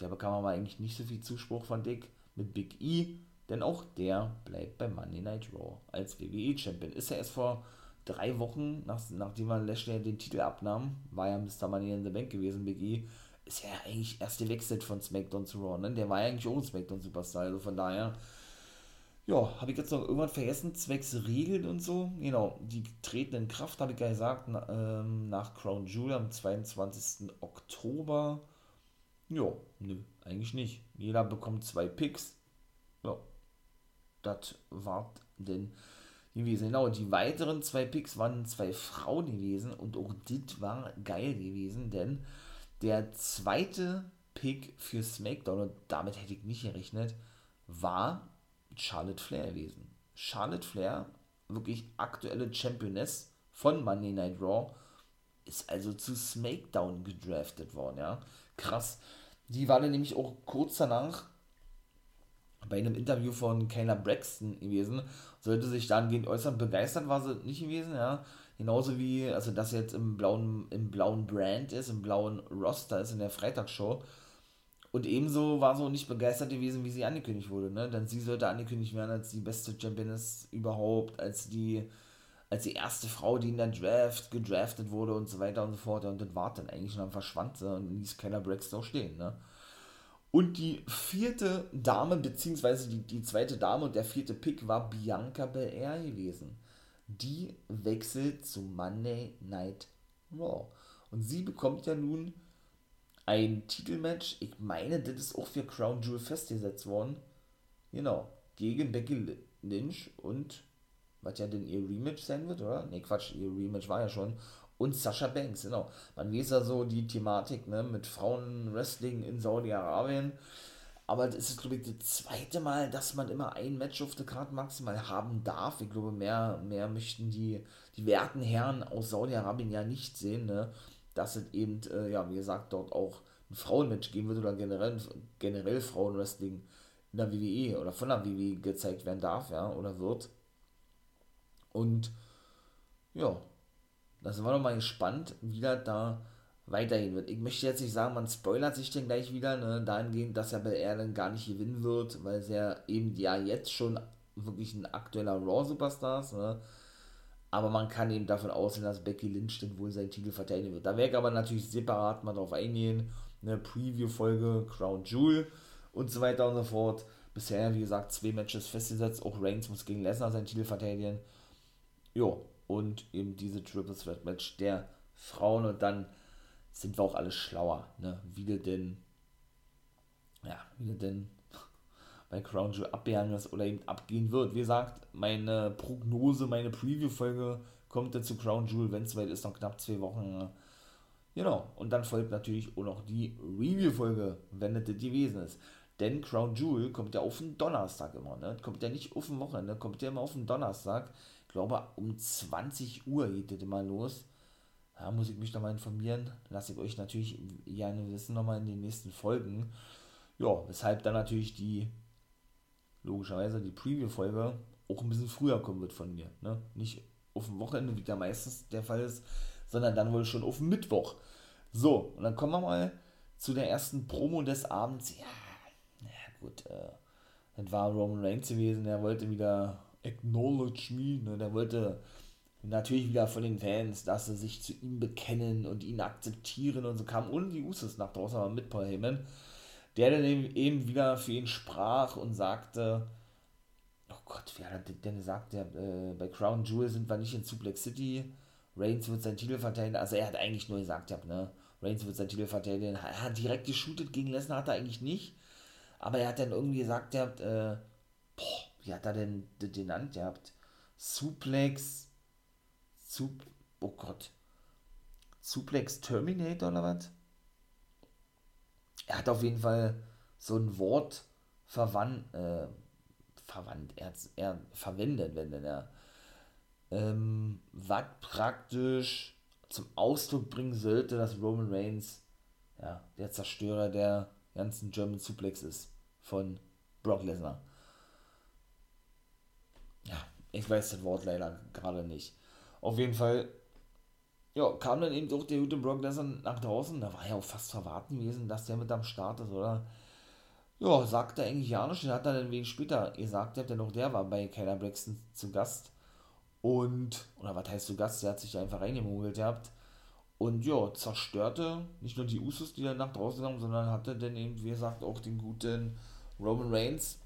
der bekam aber eigentlich nicht so viel Zuspruch von Dick mit Big E, denn auch der bleibt bei Monday Night Raw als WWE Champion. Ist er erst vor drei Wochen, nach, nachdem man Lashley den Titel abnahm, war ja Mr. Money in the Bank gewesen, Big E, ist er ja eigentlich erst gewechselt von SmackDown zu Raw. Ne? Der war ja eigentlich auch ein SmackDown Superstar, also von daher ja, habe ich jetzt noch irgendwann vergessen, zwecks Regeln und so. Genau, die treten in Kraft, habe ich ja gesagt, na, ähm, nach Crown Jewel am 22. Oktober. Ja, nö, eigentlich nicht. Jeder bekommt zwei Picks. Ja, das war denn gewesen. Genau, die weiteren zwei Picks waren zwei Frauen gewesen und auch das war geil gewesen, denn der zweite Pick für SmackDown, und damit hätte ich nicht gerechnet, war Charlotte Flair gewesen. Charlotte Flair, wirklich aktuelle Championess von Monday Night Raw, ist also zu SmackDown gedraftet worden, ja. Krass. Die war dann nämlich auch kurz danach bei einem Interview von Kayla Braxton gewesen, sollte sich dahingehend äußern. Begeistert war sie nicht gewesen, ja. Genauso wie, also dass sie jetzt im blauen, im blauen Brand ist, im blauen Roster ist in der Freitagsshow. Und ebenso war so nicht begeistert gewesen, wie sie angekündigt wurde, ne? Denn sie sollte angekündigt werden als die beste Championess überhaupt, als die, als die erste Frau, die in der Draft gedraftet wurde und so weiter und so fort. Und das war dann eigentlich und dann verschwand sie und ließ Keller Braxton auch stehen, ne? Und die vierte Dame, beziehungsweise die, die zweite Dame und der vierte Pick war Bianca Belair gewesen. Die wechselt zu Monday Night Raw. Und sie bekommt ja nun ein Titelmatch. Ich meine, das ist auch für Crown Jewel festgesetzt worden. Genau. Gegen Becky Lynch und was ja denn ihr Rematch sein wird, oder? Ne, Quatsch, ihr Rematch war ja schon und Sascha Banks, genau. Man weiß ja so die Thematik ne, mit Frauenwrestling in Saudi-Arabien. Aber das ist, glaube ich, das zweite Mal, dass man immer ein Match auf der Karte maximal haben darf. Ich glaube, mehr, mehr möchten die, die werten Herren aus Saudi-Arabien ja nicht sehen, ne? dass es eben, äh, ja, wie gesagt, dort auch ein Frauenmatch geben wird oder generell, generell Frauenwrestling in der WWE oder von der WWE gezeigt werden darf, ja, oder wird. Und ja, da sind wir doch mal gespannt, wie das da weitergehen wird. Ich möchte jetzt nicht sagen, man spoilert sich denn gleich wieder, ne, dahingehend, dass er bei er dann gar nicht gewinnen wird, weil er eben ja jetzt schon wirklich ein aktueller Raw-Superstar ist, ne? Aber man kann eben davon ausgehen, dass Becky Lynch dann wohl seinen Titel verteidigen wird. Da werde ich aber natürlich separat mal drauf eingehen. Eine Preview-Folge, Crown Jewel und so weiter und so fort. Bisher, wie gesagt, zwei Matches festgesetzt. Auch Reigns muss gegen Lesnar seinen Titel verteidigen. Jo, und eben diese Triple Threat Match der Frauen und dann sind wir auch alle schlauer, ne? wie du denn, ja, wie du denn bei Crown Jewel abwehren wirst oder eben abgehen wird. Wie gesagt, meine Prognose, meine Preview-Folge kommt dann zu Crown Jewel, wenn es soweit ist, noch knapp zwei Wochen. Genau, und dann folgt natürlich auch noch die Review-Folge, wenn das gewesen ist. Denn Crown Jewel kommt ja auf den Donnerstag immer, ne? Kommt ja nicht auf den Wochenende, kommt ja immer auf den Donnerstag glaube, um 20 Uhr geht das immer los. Da muss ich mich nochmal informieren. Lasse ich euch natürlich gerne wissen, nochmal in den nächsten Folgen. Ja, weshalb dann natürlich die, logischerweise die Preview-Folge auch ein bisschen früher kommen wird von mir. Ne? Nicht auf dem Wochenende, wie da meistens der Fall ist, sondern dann wohl schon auf Mittwoch. So, und dann kommen wir mal zu der ersten Promo des Abends. Ja, na gut, äh, das war Roman Reigns gewesen, er wollte wieder Acknowledge Me. Ne? Der wollte natürlich wieder von den Fans, dass sie sich zu ihm bekennen und ihn akzeptieren und so kam ohne die Usos nach draußen, aber mit Paul Heyman, der dann eben wieder für ihn sprach und sagte, oh Gott, wie hat denn gesagt, der, äh, bei Crown Jewel sind wir nicht in Suplex City, Reigns wird seinen Titel verteidigen, also er hat eigentlich nur gesagt, ja, ne, Reigns wird seinen Titel verteidigen, er hat direkt geshootet gegen Lesnar, hat er eigentlich nicht, aber er hat dann irgendwie gesagt, er hat, äh, boah, wie hat er denn den genannt gehabt? Suplex, Sup, oh Gott, Suplex Terminator oder was? Er hat auf jeden Fall so ein Wort verwandt, äh, verwandt, er, er verwendet, wenn er, ähm, was praktisch zum Ausdruck bringen sollte, dass Roman Reigns, ja, der Zerstörer der ganzen German Suplex ist von Brock Lesnar. Ja, ich weiß das Wort leider gerade nicht. Auf jeden Fall, ja, kam dann eben auch der gute Brock Lesnar nach draußen. Da war ja auch fast verwarten gewesen, dass der mit am Start ist, oder? Ja, sagt er eigentlich ja nicht. Den hat er dann wenig später gesagt, der noch der war bei Kyler Braxton zu Gast. Und, oder was heißt zu Gast? Der hat sich einfach reingemogelt gehabt. Und ja, zerstörte nicht nur die Usos, die dann nach draußen kamen, sondern hatte dann eben, wie gesagt, auch den guten Roman Reigns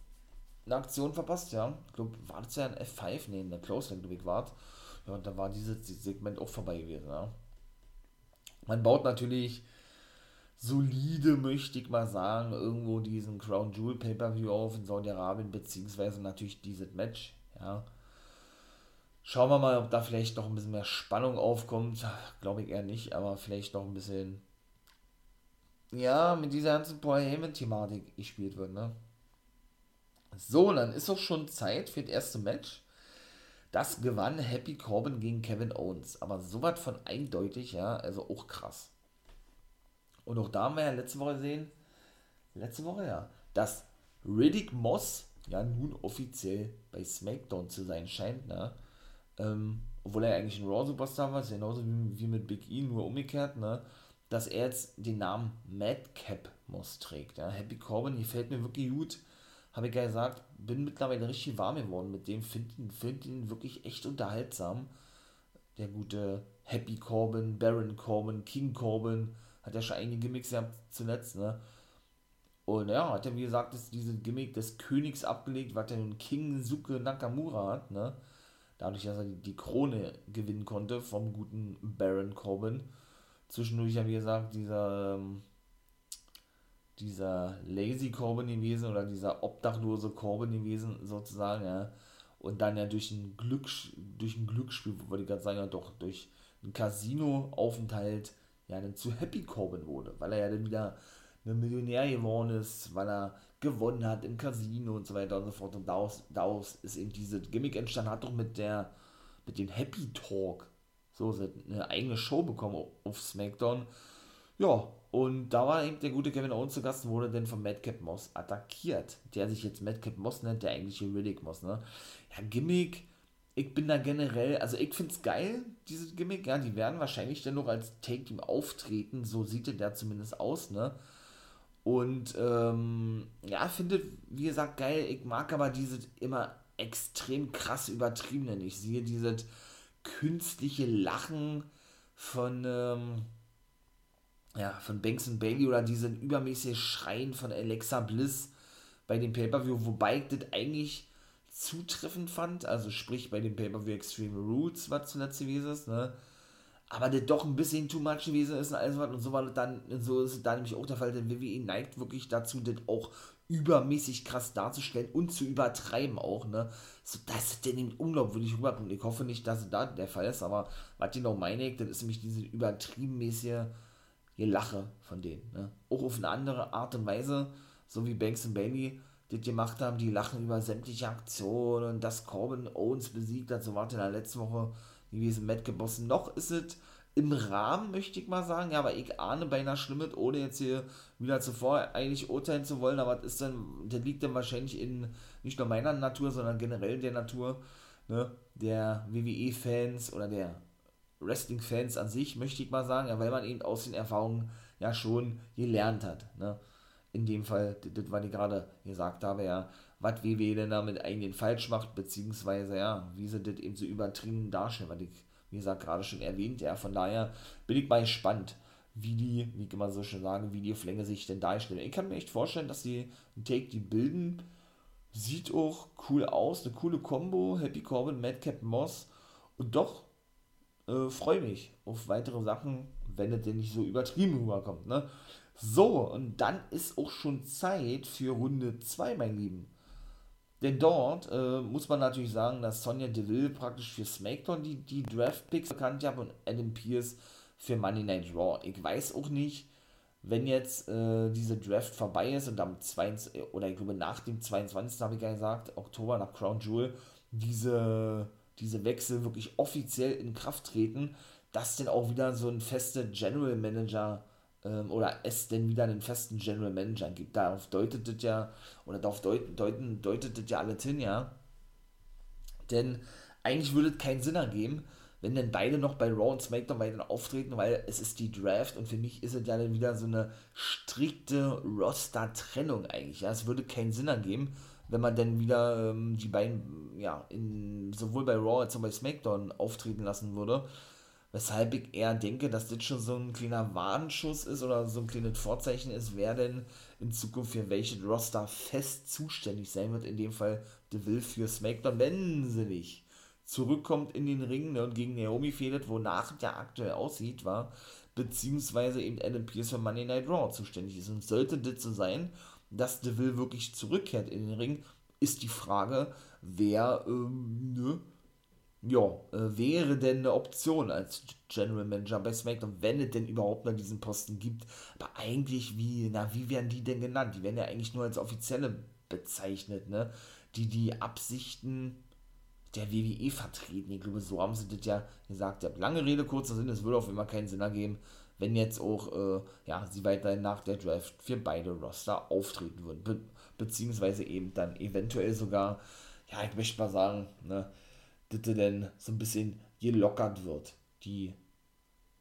eine Aktion verpasst, ja. Ich glaube, war das ja ein F5? Ne, in der Close glaube ich, war Ja, und da war dieses Segment auch vorbei gewesen, ja. Man baut natürlich solide, möchte ich mal sagen, irgendwo diesen Crown Jewel Pay-Per-View auf in Saudi-Arabien, beziehungsweise natürlich dieses Match, ja. Schauen wir mal, ob da vielleicht noch ein bisschen mehr Spannung aufkommt. Glaube ich eher nicht, aber vielleicht noch ein bisschen, ja, mit dieser ganzen Paul Heyman-Thematik gespielt wird, ne? So, dann ist auch schon Zeit für das erste Match. Das gewann Happy Corbin gegen Kevin Owens. Aber sowas von eindeutig, ja, also auch krass. Und auch da haben wir ja letzte Woche gesehen, letzte Woche ja, dass Riddick Moss ja nun offiziell bei SmackDown zu sein scheint, ne? Ähm, obwohl er eigentlich ein Raw-Superstar war, ist genauso wie, wie mit Big E, nur umgekehrt, ne? Dass er jetzt den Namen Madcap Moss trägt. Ja? Happy Corbin gefällt mir wirklich gut. Habe ich ja gesagt, bin mittlerweile richtig warm geworden mit dem, finde ihn, find ihn wirklich echt unterhaltsam. Der gute Happy Corbin, Baron Corbin, King Corbin, hat ja schon einige Gimmicks gehabt zuletzt, ne? Und ja, hat er wie gesagt das, diese Gimmick des Königs abgelegt, was er nun King Suke Nakamura hat, ne? Dadurch, dass er die, die Krone gewinnen konnte vom guten Baron Corbin. Zwischendurch ja, wie gesagt, dieser, ähm, dieser Lazy Corbin gewesen oder dieser obdachlose Corbin gewesen, sozusagen, ja. Und dann ja durch ein, Glück, durch ein Glücksspiel, wollte ich gerade sagen, ja doch, durch ein Casino-Aufenthalt ja dann zu Happy Corbin wurde, weil er ja dann wieder ein Millionär geworden ist, weil er gewonnen hat im Casino und so weiter und so fort. Und daraus, daraus ist eben diese Gimmick entstanden, hat doch mit der, mit dem Happy Talk so eine eigene Show bekommen auf SmackDown. Ja, und da war eben der gute Kevin Owens zu Gast und wurde dann von Madcap Moss attackiert, der sich jetzt Madcap Moss nennt, der eigentliche Riddick Moss, ne? Ja, Gimmick, ich bin da generell, also ich finde es geil, diese Gimmick, ja, die werden wahrscheinlich dann noch als Take-Team auftreten, so sieht der zumindest aus, ne? Und ähm, ja, finde, wie gesagt, geil. Ich mag aber diese immer extrem krass übertriebene. Ich sehe dieses künstliche Lachen von, ähm, ja, von Banks und Bailey oder diesen übermäßige Schreien von Alexa Bliss bei dem Pay-Per-View, wobei ich das eigentlich zutreffend fand, also sprich bei dem Pay-Per-View Extreme Roots, was zuletzt gewesen ist, ne, aber der doch ein bisschen too much gewesen ist und alles was und so war dann, so ist da nämlich auch der Fall, denn WWE neigt wirklich dazu, das auch übermäßig krass darzustellen und zu übertreiben auch, ne, so, das ist denn unglaubwürdig rüberkommt. Ich hoffe nicht, dass es da der Fall ist, aber was die noch meine, das ist nämlich diese übertriebenmäßige Gelache von denen, ne, auch auf eine andere Art und Weise, so wie Banks und Bailey das gemacht haben, die lachen über sämtliche Aktionen dass Corbin Owens besiegt hat, so war in der letzten Woche gewesen, Matt gebossen. Noch ist es im Rahmen, möchte ich mal sagen, ja, aber ich ahne beinahe Schlimmes, ohne jetzt hier wieder zuvor eigentlich urteilen zu wollen, aber das ist dann, das liegt dann wahrscheinlich in nicht nur meiner Natur, sondern generell der Natur ne, der WWE-Fans oder der Wrestling-Fans an sich, möchte ich mal sagen, ja, weil man eben aus den Erfahrungen ja schon gelernt hat. Ne? In dem Fall, das, was ich gerade gesagt habe, ja, was WWE denn damit eigentlich falsch macht, beziehungsweise ja, wie sie das eben so übertrieben darstellen, was ich, wie gesagt, gerade schon erwähnt, ja, von daher bin ich mal gespannt, wie die, wie ich immer so schön sagen, wie die Flänge sich denn darstellen. Ich kann mir echt vorstellen, dass die einen Take, die bilden, sieht auch cool aus, eine coole Combo, Happy Corbin, Madcap Moss und doch äh, freue mich auf weitere Sachen, wenn es denn nicht so übertrieben rüberkommt, ne? So, und dann ist auch schon Zeit für Runde 2, mein Lieben. Denn dort äh, muss man natürlich sagen, dass Sonja Deville praktisch für SmackDown die, die Draft-Picks bekannt hat und Adam Pierce für Money Night Raw. Ich weiß auch nicht, wenn jetzt äh, diese Draft vorbei ist und am 22, oder ich glaube nach dem 22. habe ich ja gesagt, Oktober nach Crown Jewel, diese, diese Wechsel wirklich offiziell in Kraft treten, dass denn auch wieder so ein fester General Manager ähm, oder es denn wieder einen festen General Manager gibt. Darauf deutet das ja, oder darauf deuten, deuten, deutet das ja alles hin, ja. Denn eigentlich würde es keinen Sinn ergeben, wenn denn beide noch bei Raw und SmackDown weiter auftreten, weil es ist die Draft und für mich ist es ja dann wieder so eine strikte Roster-Trennung eigentlich. Ja, es würde keinen Sinn ergeben, wenn man dann wieder ähm, die beiden, ja, in, sowohl bei Raw als auch bei SmackDown auftreten lassen würde. Weshalb ich eher denke, dass das schon so ein kleiner Warnschuss ist oder so ein kleines Vorzeichen ist, wer denn in Zukunft für welchen Roster fest zuständig sein wird. In dem Fall Deville für SmackDown, wenn sie nicht zurückkommt in den Ring ne, und gegen Naomi fehlt, wonach der aktuell aussieht, war, beziehungsweise eben Adam Pierce für Monday Night Raw zuständig ist. Und sollte das so sein, dass Deville wirklich zurückkehrt in den Ring, ist die Frage, wer, ähm, ne, ja, äh, wäre denn eine Option als General Manager bei SmackDown, wenn es denn überhaupt noch diesen Posten gibt. Aber eigentlich, wie, na, wie werden die denn genannt? Die werden ja eigentlich nur als offizielle bezeichnet, ne? Die die Absichten der WWE vertreten. Ich glaube, so haben sie das ja gesagt. Ja, lange Rede, kurzer Sinn, es würde auf immer keinen Sinn ergeben, wenn jetzt auch, äh, ja, sie weiterhin nach der Draft für beide Roster auftreten würden. Be beziehungsweise eben dann eventuell sogar, ja, ich möchte mal sagen, ne, dass denn so ein bisschen gelockert wird. Die,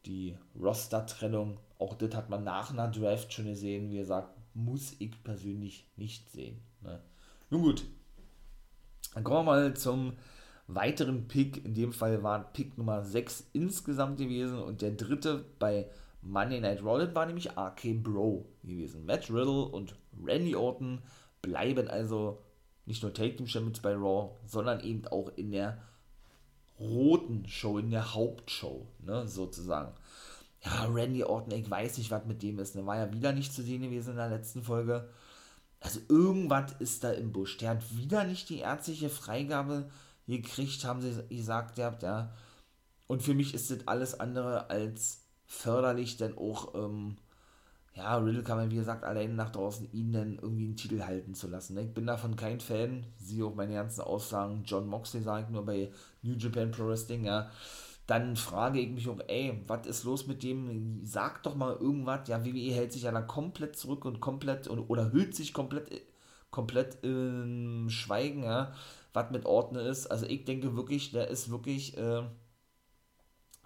die Roster-Trennung, auch das hat man nach einer Draft schon gesehen, wie gesagt, muss ich persönlich nicht sehen. Ne. Nun gut, dann kommen wir mal zum weiteren Pick. In dem Fall war Pick Nummer 6 insgesamt gewesen und der dritte bei Monday Night Raw war nämlich RK Bro gewesen. Matt Riddle und Randy Orton bleiben also nicht nur Take Team Champions bei Raw, sondern eben auch in der roten Show, in der Hauptshow, ne, sozusagen. Ja, Randy Orton, ich weiß nicht, was mit dem ist. Ne, war ja wieder nicht zu sehen gewesen in der letzten Folge. Also irgendwas ist da im Busch. Der hat wieder nicht die ärztliche Freigabe gekriegt, haben sie gesagt, ja. Und für mich ist das alles andere als förderlich, denn auch, ähm, ja, Riddle kann man, wie gesagt, allein nach draußen ihn dann irgendwie einen Titel halten zu lassen. Ne? Ich bin davon kein Fan, siehe auch meine ganzen Aussagen, John Moxley sagt nur bei New Japan Pro Wrestling, ja, dann frage ich mich auch, ey, was ist los mit dem? Sag doch mal irgendwas. Ja, WWE hält sich ja dann komplett zurück und komplett und, oder hüllt sich komplett, komplett im Schweigen, ja, was mit Ordner ist. Also ich denke wirklich, der ist wirklich, äh,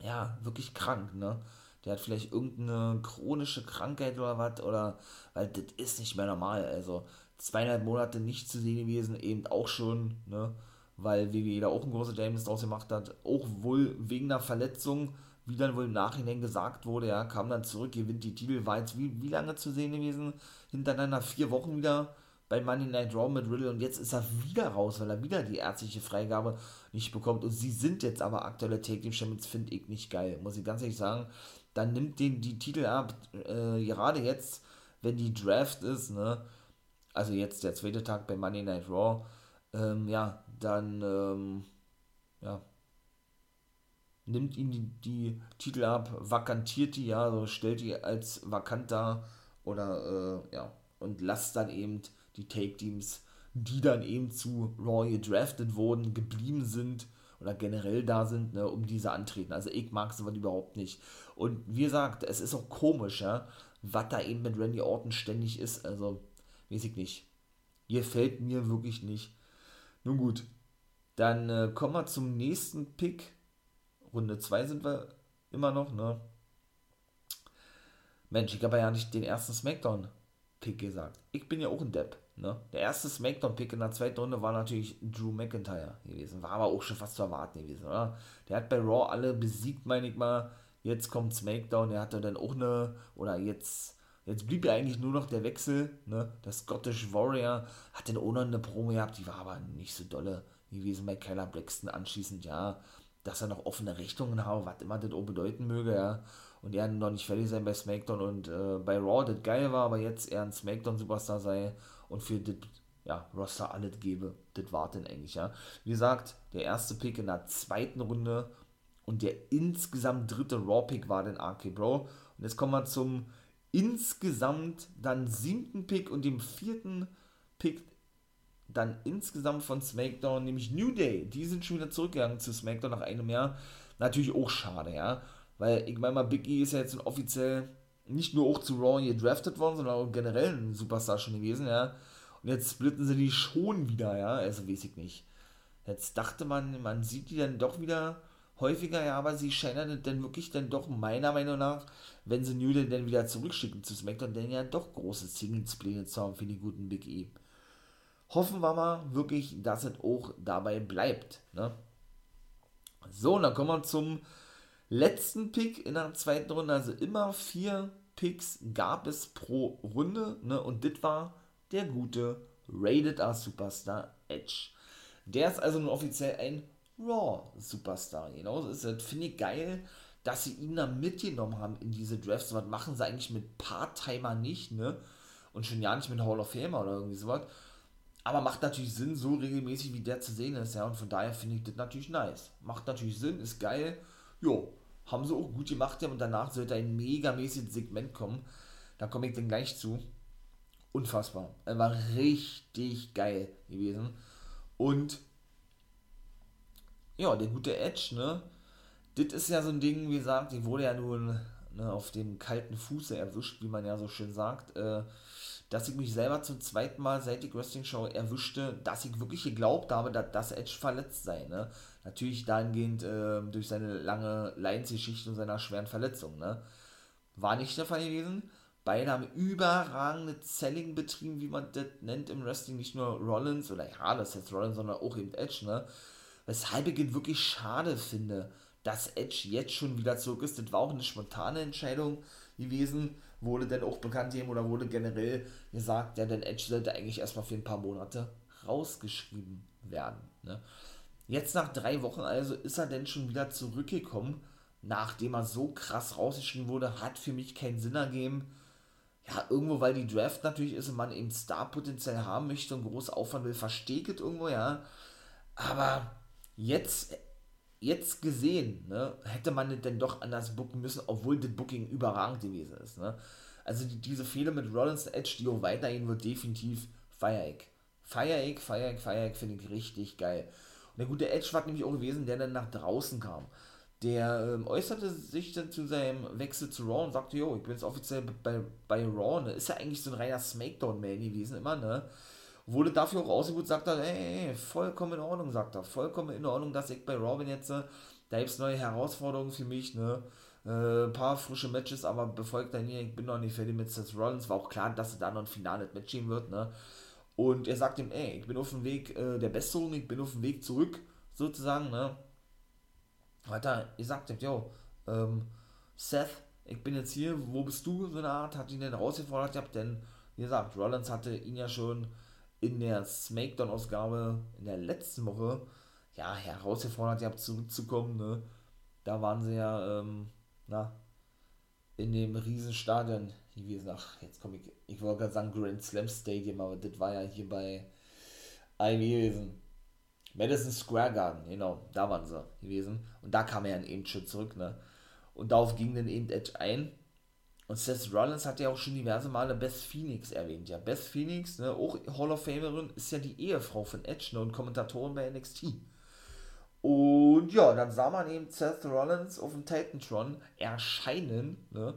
ja, wirklich krank, ne? Der hat vielleicht irgendeine chronische Krankheit oder was, oder, weil das ist nicht mehr normal, also zweieinhalb Monate nicht zu sehen gewesen, eben auch schon, ne, weil WWE da auch ein großes James draus gemacht hat, auch wohl wegen einer Verletzung, wie dann wohl im Nachhinein gesagt wurde, ja, kam dann zurück, gewinnt die Titel, war jetzt wie, wie lange zu sehen gewesen, hintereinander vier Wochen wieder bei Money Night Raw mit Riddle und jetzt ist er wieder raus, weil er wieder die ärztliche Freigabe nicht bekommt. Und sie sind jetzt aber aktuelle Take Team Champions, finde ich nicht geil, muss ich ganz ehrlich sagen, dann nimmt den die Titel ab, äh, gerade jetzt, wenn die Draft ist, ne, also jetzt der zweite Tag bei Monday Night Raw, ähm, ja, dann, ähm, ja, nimmt ihm die, die, Titel ab, vakantiert die, ja, so stellt die als vakant dar oder, äh, ja, und lasst dann eben die Take-Teams, die dann eben zu Raw gedraftet wurden, geblieben sind, oder generell da sind, ne, um diese antreten. Also ich mag sowas überhaupt nicht. Und wie gesagt, es ist auch komisch, ja, was da eben mit Randy Orton ständig ist. Also, weiß ich nicht. Hier fällt mir wirklich nicht. Nun gut, dann äh, kommen wir zum nächsten Pick. Runde 2 sind wir immer noch, ne? Mensch, ich habe ja nicht den ersten Smackdown-Pick gesagt. Ich bin ja auch ein Depp. Ne? Der erste Smackdown-Pick in der zweiten Runde war natürlich Drew McIntyre gewesen. War aber auch schon fast zu erwarten gewesen, oder? Der hat bei Raw alle besiegt, meine ich mal. Jetzt kommt Smackdown, er hatte dann auch eine, oder jetzt, jetzt blieb ja eigentlich nur noch der Wechsel, ne? Der Scottish Warrior hat dann auch noch eine Promo gehabt, die war aber nicht so dolle gewesen bei Keller Braxton anschließend, ja. Dass er noch offene Richtungen hat, was immer das auch bedeuten möge, ja und er noch nicht fertig sein bei SmackDown und äh, bei Raw das geil war, aber jetzt er ein SmackDown-Superstar sei und für das ja, Roster alles gebe. Das war denn eigentlich, ja. Wie gesagt, der erste Pick in der zweiten Runde und der insgesamt dritte Raw-Pick war den RK Bro. Und jetzt kommen wir zum insgesamt dann siebten Pick und dem vierten Pick dann insgesamt von SmackDown, nämlich New Day. Die sind schon wieder zurückgegangen zu SmackDown nach einem Jahr. Natürlich auch schade, ja. Weil ich meine mal, Big E ist ja jetzt offiziell nicht nur auch zu Raw gedraftet worden, sondern auch generell ein Superstar schon gewesen, ja. Und jetzt splitten sie die schon wieder, ja. Also weiß ich nicht. Jetzt dachte man, man sieht die dann doch wieder häufiger, ja, aber sie scheinen dann wirklich dann doch meiner Meinung nach, wenn sie New Day dann wieder zurückschicken zu SmackDown, dann ja doch große Singles-Pläne zu haben für die guten Big E. Hoffen wir mal wirklich, dass es auch dabei bleibt, ne? So, dann kommen wir zum letzten Pick in der zweiten Runde, also immer vier Picks gab es pro Runde, ne? Und das war der gute Rated R Superstar Edge. Der ist also nun offiziell ein Raw Superstar. Genau, das finde ich geil, dass sie ihn da mitgenommen haben in diese Drafts. Was machen sie eigentlich mit Part-Timer nicht, ne? Und schon ja nicht mit Hall of Famer oder irgendwie sowas. Aber macht natürlich Sinn, so regelmäßig wie der zu sehen ist, ja. Und von daher finde ich das natürlich nice. Macht natürlich Sinn, ist geil. Jo, haben sie auch gut gemacht, und danach sollte ein megamäßiges Segment kommen. Da komme ich dann gleich zu. Unfassbar. Er war richtig geil gewesen. Und ja, der gute Edge, ne? Das ist ja so ein Ding, wie gesagt, die wurde ja nun ne, auf dem kalten Fuße erwischt, wie man ja so schön sagt. Äh, dass ich mich selber zum zweiten Mal seit die Wrestling Show erwischte, dass ich wirklich geglaubt habe, dass, dass Edge verletzt sei. Ne? Natürlich dahingehend äh, durch seine lange Leidensgeschichte und seiner schweren Verletzung. Ne? War nicht der Fall gewesen. Beide haben überragende Selling betrieben, wie man das nennt im Wrestling. Nicht nur Rollins oder ja, das heißt Rollins, sondern auch eben Edge. Ne? Weshalb ich es wirklich schade finde, dass Edge jetzt schon wieder zurück ist. Das war auch eine spontane Entscheidung gewesen wurde denn auch bekannt gegeben oder wurde generell gesagt, ja, denn Edge sollte eigentlich erstmal für ein paar Monate rausgeschrieben werden. Ne? Jetzt nach drei Wochen also ist er denn schon wieder zurückgekommen, nachdem er so krass rausgeschrieben wurde, hat für mich keinen Sinn ergeben. Ja, irgendwo, weil die Draft natürlich ist und man eben Star-Potenzial haben möchte und groß Aufwand will, versteht irgendwo, ja. Aber jetzt jetzt gesehen, ne, hätte man es denn doch anders booken müssen, obwohl das Booking überragend gewesen ist. Ne? Also die, diese Fehler mit Rollins Edge, die auch weitergehen wird, definitiv Fireegg. Fireegg, Fireegg, Fireegg finde ich richtig geil. Und der gute Edge war nämlich auch gewesen, der dann nach draußen kam. Der ähm, äußerte sich dann zu seinem Wechsel zu Raw und sagte, jo, ich bin jetzt offiziell bei, bei Raw, ne? Ist ja eigentlich so ein reiner Smackdown-Man gewesen immer, ne? Wurde dafür auch ausgebucht, sagt er, ey, vollkommen in Ordnung, sagt er. Vollkommen in Ordnung, dass ich bei Robin jetzt, äh, da gibt es neue Herausforderungen für mich, ne? Äh, paar frische Matches, aber ich dann hier, ich bin noch nicht fertig mit Seth Rollins, war auch klar, dass es da noch ein finales Match geben wird, ne? Und er sagt ihm, ey, ich bin auf dem Weg äh, der Besserung, ich bin auf dem Weg zurück, sozusagen, ne? Hat er gesagt, yo, ähm, Seth, ich bin jetzt hier, wo bist du, so eine Art, hat ihn dann rausgefordert gehabt, denn, wie gesagt, Rollins hatte ihn ja schon in der Smackdown-Ausgabe in der letzten Woche ja herausgefordert habt, zurückzukommen. Ne? Da waren sie ja ähm, na, in dem Riesenstadion gewesen. Ach, jetzt komme ich, ich wollte gerade sagen Grand Slam Stadium, aber das war ja hier bei einem gewesen. Madison Square Garden, genau, da waren sie gewesen. Und da kam er dann eben schon zurück, ne? Und darauf ging dann eben Edge ein. Und Seth Rollins hat ja auch schon diverse Male Beth Phoenix erwähnt. Ja, Beth Phoenix, ne, auch Hall of Famerin, ist ja die Ehefrau von Edge ne, und Kommentatorin bei NXT. Und ja, dann sah man eben Seth Rollins auf dem Titantron erscheinen, ne,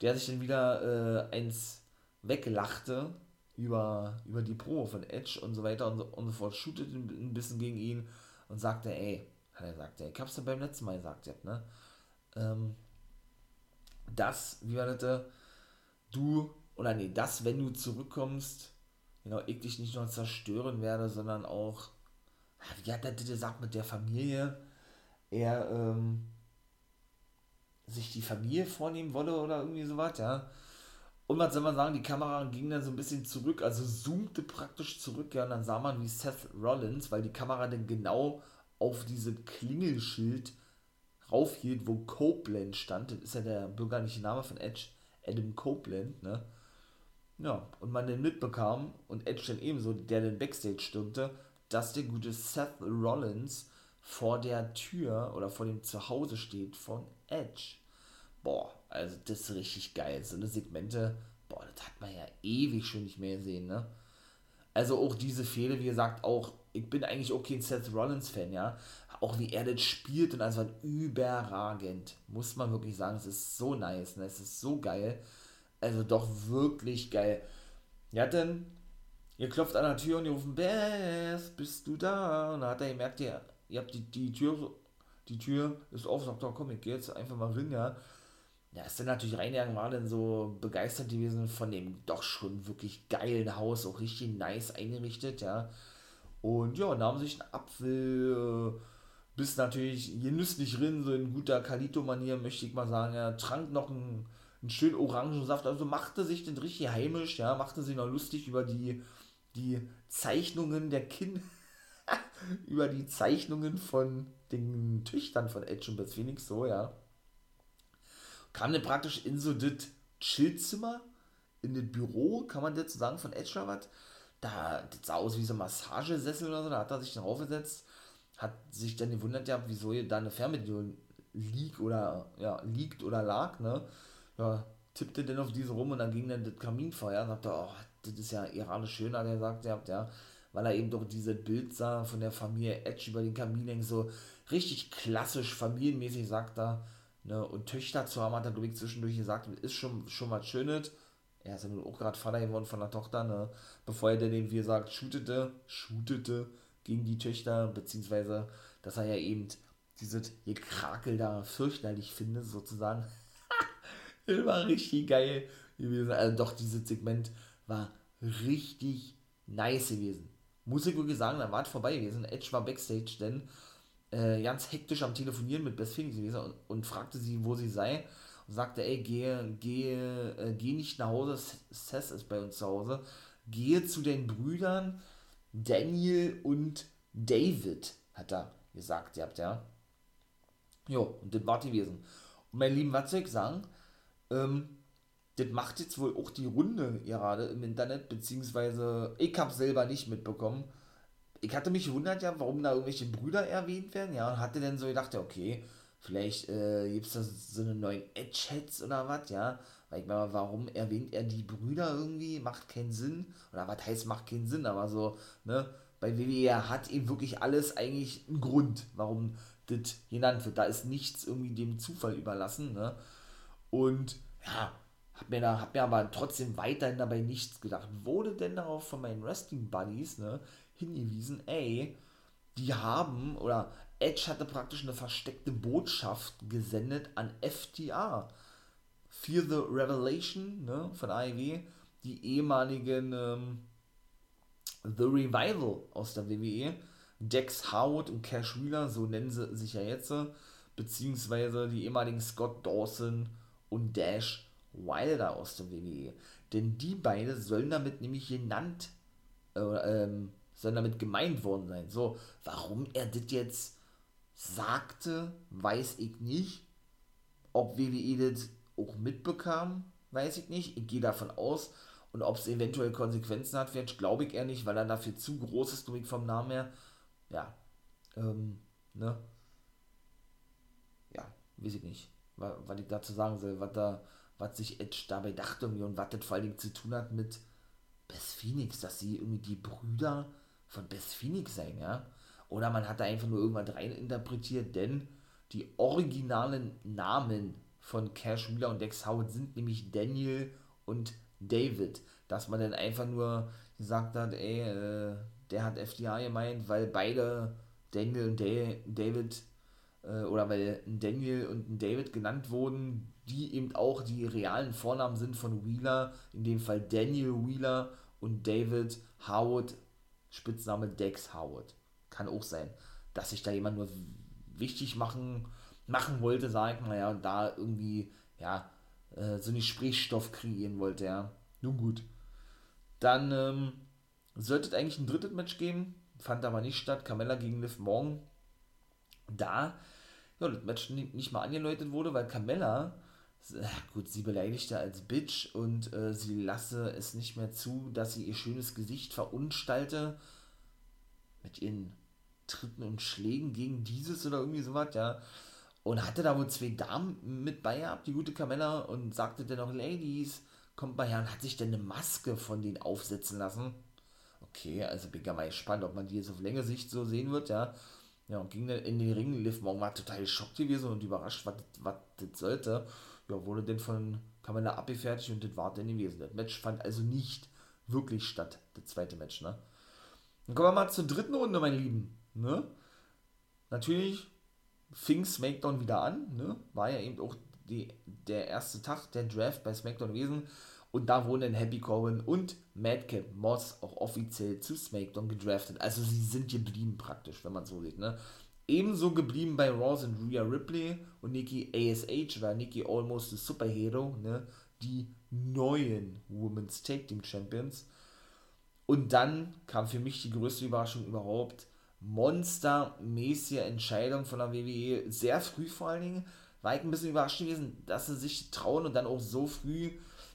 der sich dann wieder äh, eins weglachte über, über die Promo von Edge und so weiter und so, und so fort, shootet ein bisschen gegen ihn und sagte, ey, hat er gesagt, ey, ich hab's ja beim letzten Mal gesagt, ne, ähm, dass, wie war das, du, oder nee, dass, wenn du zurückkommst, genau, ich dich nicht nur zerstören werde, sondern auch, wie hat er das gesagt mit der Familie, er, ähm, sich die Familie vornehmen wolle oder irgendwie sowas, ja. Und was soll man sagen, die Kamera ging dann so ein bisschen zurück, also zoomte praktisch zurück, ja, und dann sah man, wie Seth Rollins, weil die Kamera dann genau auf diese Klingelschild raufhielt, wo Copeland stand, das ist ja der bürgerliche Name von Edge, Adam Copeland, ne? Ja, und man dann mitbekam, und Edge dann ebenso, der den Backstage stürmte, dass der gute Seth Rollins vor der Tür oder vor dem Zuhause steht von Edge. Boah, also das ist richtig geil. So eine Segmente, boah, das hat man ja ewig schon nicht mehr gesehen, ne? Also auch diese Fehler, wie gesagt, auch, ich bin eigentlich auch kein Seth Rollins-Fan, ja auch wie er das spielt und alles war überragend. Muss man wirklich sagen, es ist so nice, ne? es ist so geil. Also doch wirklich geil. Ja, denn ihr klopft an der Tür und ihr ruft, Beth, bist du da? Und dann hat er gemerkt, ihr, ihr habt die, die Tür, die Tür ist offen, sagt doch, komm, ich geh jetzt einfach mal rein, ja. Ja, ist dann natürlich reingegangen, war dann so begeistert gewesen von dem doch schon wirklich geilen Haus, auch richtig nice eingerichtet, ja. Und ja, nahm sich einen Apfel, äh, bis natürlich genüsslich drin, so in guter Kalito-Manier, möchte ich mal sagen. Er trank noch einen, einen schönen Orangensaft, also machte sich den richtig heimisch, ja, machte sich noch lustig über die, die Zeichnungen der Kinder, über die Zeichnungen von den Töchtern von Edge und Beth Phoenix, so, ja. Kam dann praktisch in so das Chillzimmer, in das Büro, kann man das sagen, von Edge oder was? Da, das sah aus wie so ein Massagesessel oder so, da hat er sich dann aufgesetzt hat sich dann gewundert, ja, wieso da eine Fernbedienung liegt oder, ja, liegt oder lag, ne? Ja, tippte dann auf diese rum und dann ging dann das Kaminfeuer und sagte, oh, das ist ja iranisch schön, hat er gesagt, ja, ja, weil er eben doch dieses Bild sah von der Familie Edge über den Kamin hängen, so richtig klassisch, familienmäßig, sagt er. Ne? Und Töchter zu haben, hat er, ich, zwischendurch gesagt, ist schon, schon was Schönes. Er ist ja nun auch gerade Vater geworden von der Tochter, ne? bevor er dann eben, wie gesagt, shootete, shootete gegen die Töchter, beziehungsweise, dass er ja eben dieses Gekrakel da fürchterlich findet, sozusagen. war richtig geil gewesen. Also doch, dieses Segment war richtig nice gewesen. Muss ich wirklich sagen, da war es vorbei gewesen. Edge war Backstage, denn äh, ganz hektisch am Telefonieren mit Beth Phoenix gewesen und, und fragte sie, wo sie sei. Und sagte, ey, gehe, gehe, äh, geh nicht nach Hause, Seth ist bei uns zu Hause. Gehe zu den Brüdern Daniel und David, hat er gesagt, ihr habt ja. Jo, und das war die gewesen. Und mein lieben, was soll ich sagen? Ähm, das macht jetzt wohl auch die Runde gerade im Internet, beziehungsweise ich habe selber nicht mitbekommen. Ich hatte mich gewundert, ja, warum da irgendwelche Brüder erwähnt werden, ja, und hatte dann so gedacht, ja, okay, vielleicht äh, gibt es da so eine neuen Edge-Heads oder was, ja, weil ich meine, warum erwähnt er die Brüder irgendwie? Macht keinen Sinn, oder was heißt, macht keinen Sinn, aber so, ne, bei WWE hat eben wirklich alles eigentlich einen Grund, warum das genannt wird. Da ist nichts irgendwie dem Zufall überlassen, ne, und ja, hab mir, da, hab mir aber trotzdem weiterhin dabei nichts gedacht. Wurde denn darauf von meinen Wrestling Buddies ne, hingewiesen, ey, die haben, oder Edge hatte praktisch eine versteckte Botschaft gesendet an FTA. Fear the Revelation ne, von AEW, die ehemaligen ähm, The Revival aus der WWE, Dex Howard und Cash Wheeler, so nennen sie sich ja jetzt, beziehungsweise die ehemaligen Scott Dawson und Dash Wilder aus der WWE. Denn die beiden sollen damit nämlich genannt, äh, ähm, sollen damit gemeint worden sein. So, warum er das jetzt sagte, weiß ich nicht. Ob WWE das auch mitbekam, weiß ich nicht. Ich gehe davon aus. Und ob es eventuell Konsequenzen hat, glaube ich eher nicht, weil er dafür zu groß ist, glaube vom Namen her. Ja, ähm, ne? Ja, weiß ich nicht, was, ich dazu sagen soll, was da was sich Edge dabei dachte und was das vor allem zu tun hat mit Beth Phoenix, dass sie irgendwie die Brüder von Beth Phoenix seien, ja. Oder man hat da einfach nur irgendwas reininterpretiert, denn die originalen Namen von Cash Wheeler und Dex Howard sind nämlich Daniel und David. Dass man dann einfach nur gesagt hat, ey, äh, der hat FDA gemeint, weil beide Daniel und David äh, oder weil ein Daniel und David genannt wurden, die eben auch die realen Vornamen sind von Wheeler, in dem Fall Daniel Wheeler und David Howard, Spitzname Dex Howard. Kann auch sein, dass sich da jemand nur wichtig machen, machen wollte, sagen, naja, und da irgendwie, ja, äh, so einen Gesprächsstoff kreieren wollte, ja. Nun gut. Dann ähm, sollte es eigentlich ein drittes Match geben, fand aber nicht statt. Carmella gegen Liv Morgan. Da ja, das Match nicht mal angeläutet wurde, weil Carmella, gut, sie beleidigte als Bitch und äh, sie lasse es nicht mehr zu, dass sie ihr schönes Gesicht verunstalte mit ihren Tritten und Schlägen gegen dieses oder irgendwie sowas, ja. Und hatte da wohl zwei Damen mit bei gehabt, die gute Carmella, und sagte dann noch, Ladies, kommt mal her und hat sich dann eine Maske von denen aufsetzen lassen. Okay, also bin ich mal gespannt, ob man die jetzt auf längere Sicht so sehen wird, ja. Ja, und ging dann in den Ring. Liv Morgan war total schockiert gewesen und überrascht, was, das sollte. Ja, wurde dann von Kamala abgefertigt und das war dann gewesen. Das Match fand also nicht wirklich statt, das zweite Match, ne? Dann kommen wir mal zur dritten Runde, meine Lieben, ne? Natürlich fing SmackDown wieder an, ne? War ja eben auch die, der erste Tag der Draft bei SmackDown gewesen. Und da wurden dann Happy Corbin und Madcap Moss auch offiziell zu SmackDown gedraftet. Also sie sind geblieben praktisch, wenn man so sieht. Ne? Ebenso geblieben bei Raw sind Rhea Ripley und Nikki ASH, war Nikki Almost a Superhero, ne? die neuen Women's Tag Team Champions. Und dann kam für mich die größte Überraschung überhaupt. Monstermäßige Entscheidung von der WWE, sehr früh vor allen Dingen. War ich ein bisschen überrascht gewesen, dass sie sich trauen und dann auch so früh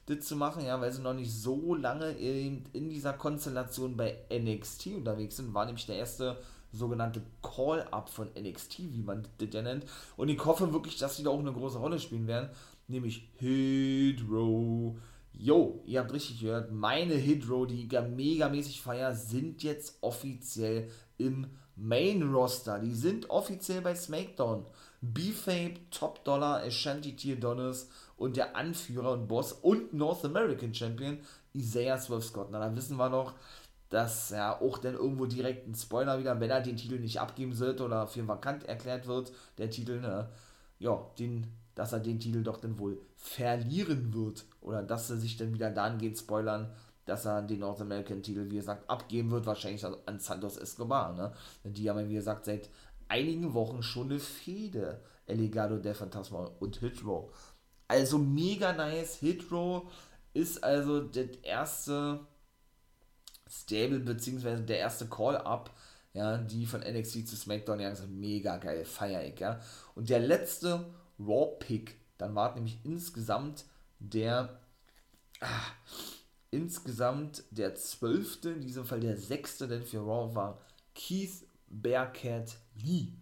das zu machen, ja, weil sie noch nicht so lange in, in dieser Konstellation bei NXT unterwegs sind, war nämlich der erste sogenannte Call-Up von NXT, wie man das ja nennt. Und ich hoffe wirklich, dass sie da auch eine große Rolle spielen werden, nämlich Hit Row. Jo, ihr habt richtig gehört, meine Hydro, die ich ja megamäßig feier, sind jetzt offiziell im Main Roster. Die sind offiziell bei SmackDown. B-Fape, Top Dollar, Ashanti Tier Donis und der Anführer und Boss und North American Champion Isaiah Swerve Scott. Na, da wissen wir noch, dass ja auch dann irgendwo direkt ein Spoiler wieder, wenn er den Titel nicht abgeben sollte oder für vakant erklärt wird, der Titel, ne, ja, den, dass er den Titel doch dann wohl verlieren wird oder dass er sich dann wieder dahingehend spoilern, dass er den North American Titel, wie gesagt, abgeben wird, wahrscheinlich an Santos Escobar, ne? Die haben, wie gesagt, seit einigen Wochen schon eine Fehde. El Legado del Phantasma und Hitro. Also mega nice. Hitro ist also das erste Stable, beziehungsweise der erste Call-Up, ja, die von NXT zu SmackDown, ja, mega geil, feier ich, ja. Und der letzte Raw-Pick, dann war nämlich insgesamt der, ah, insgesamt der zwölfte, in diesem Fall der sechste, denn für Raw war Keith Bearcat Lee.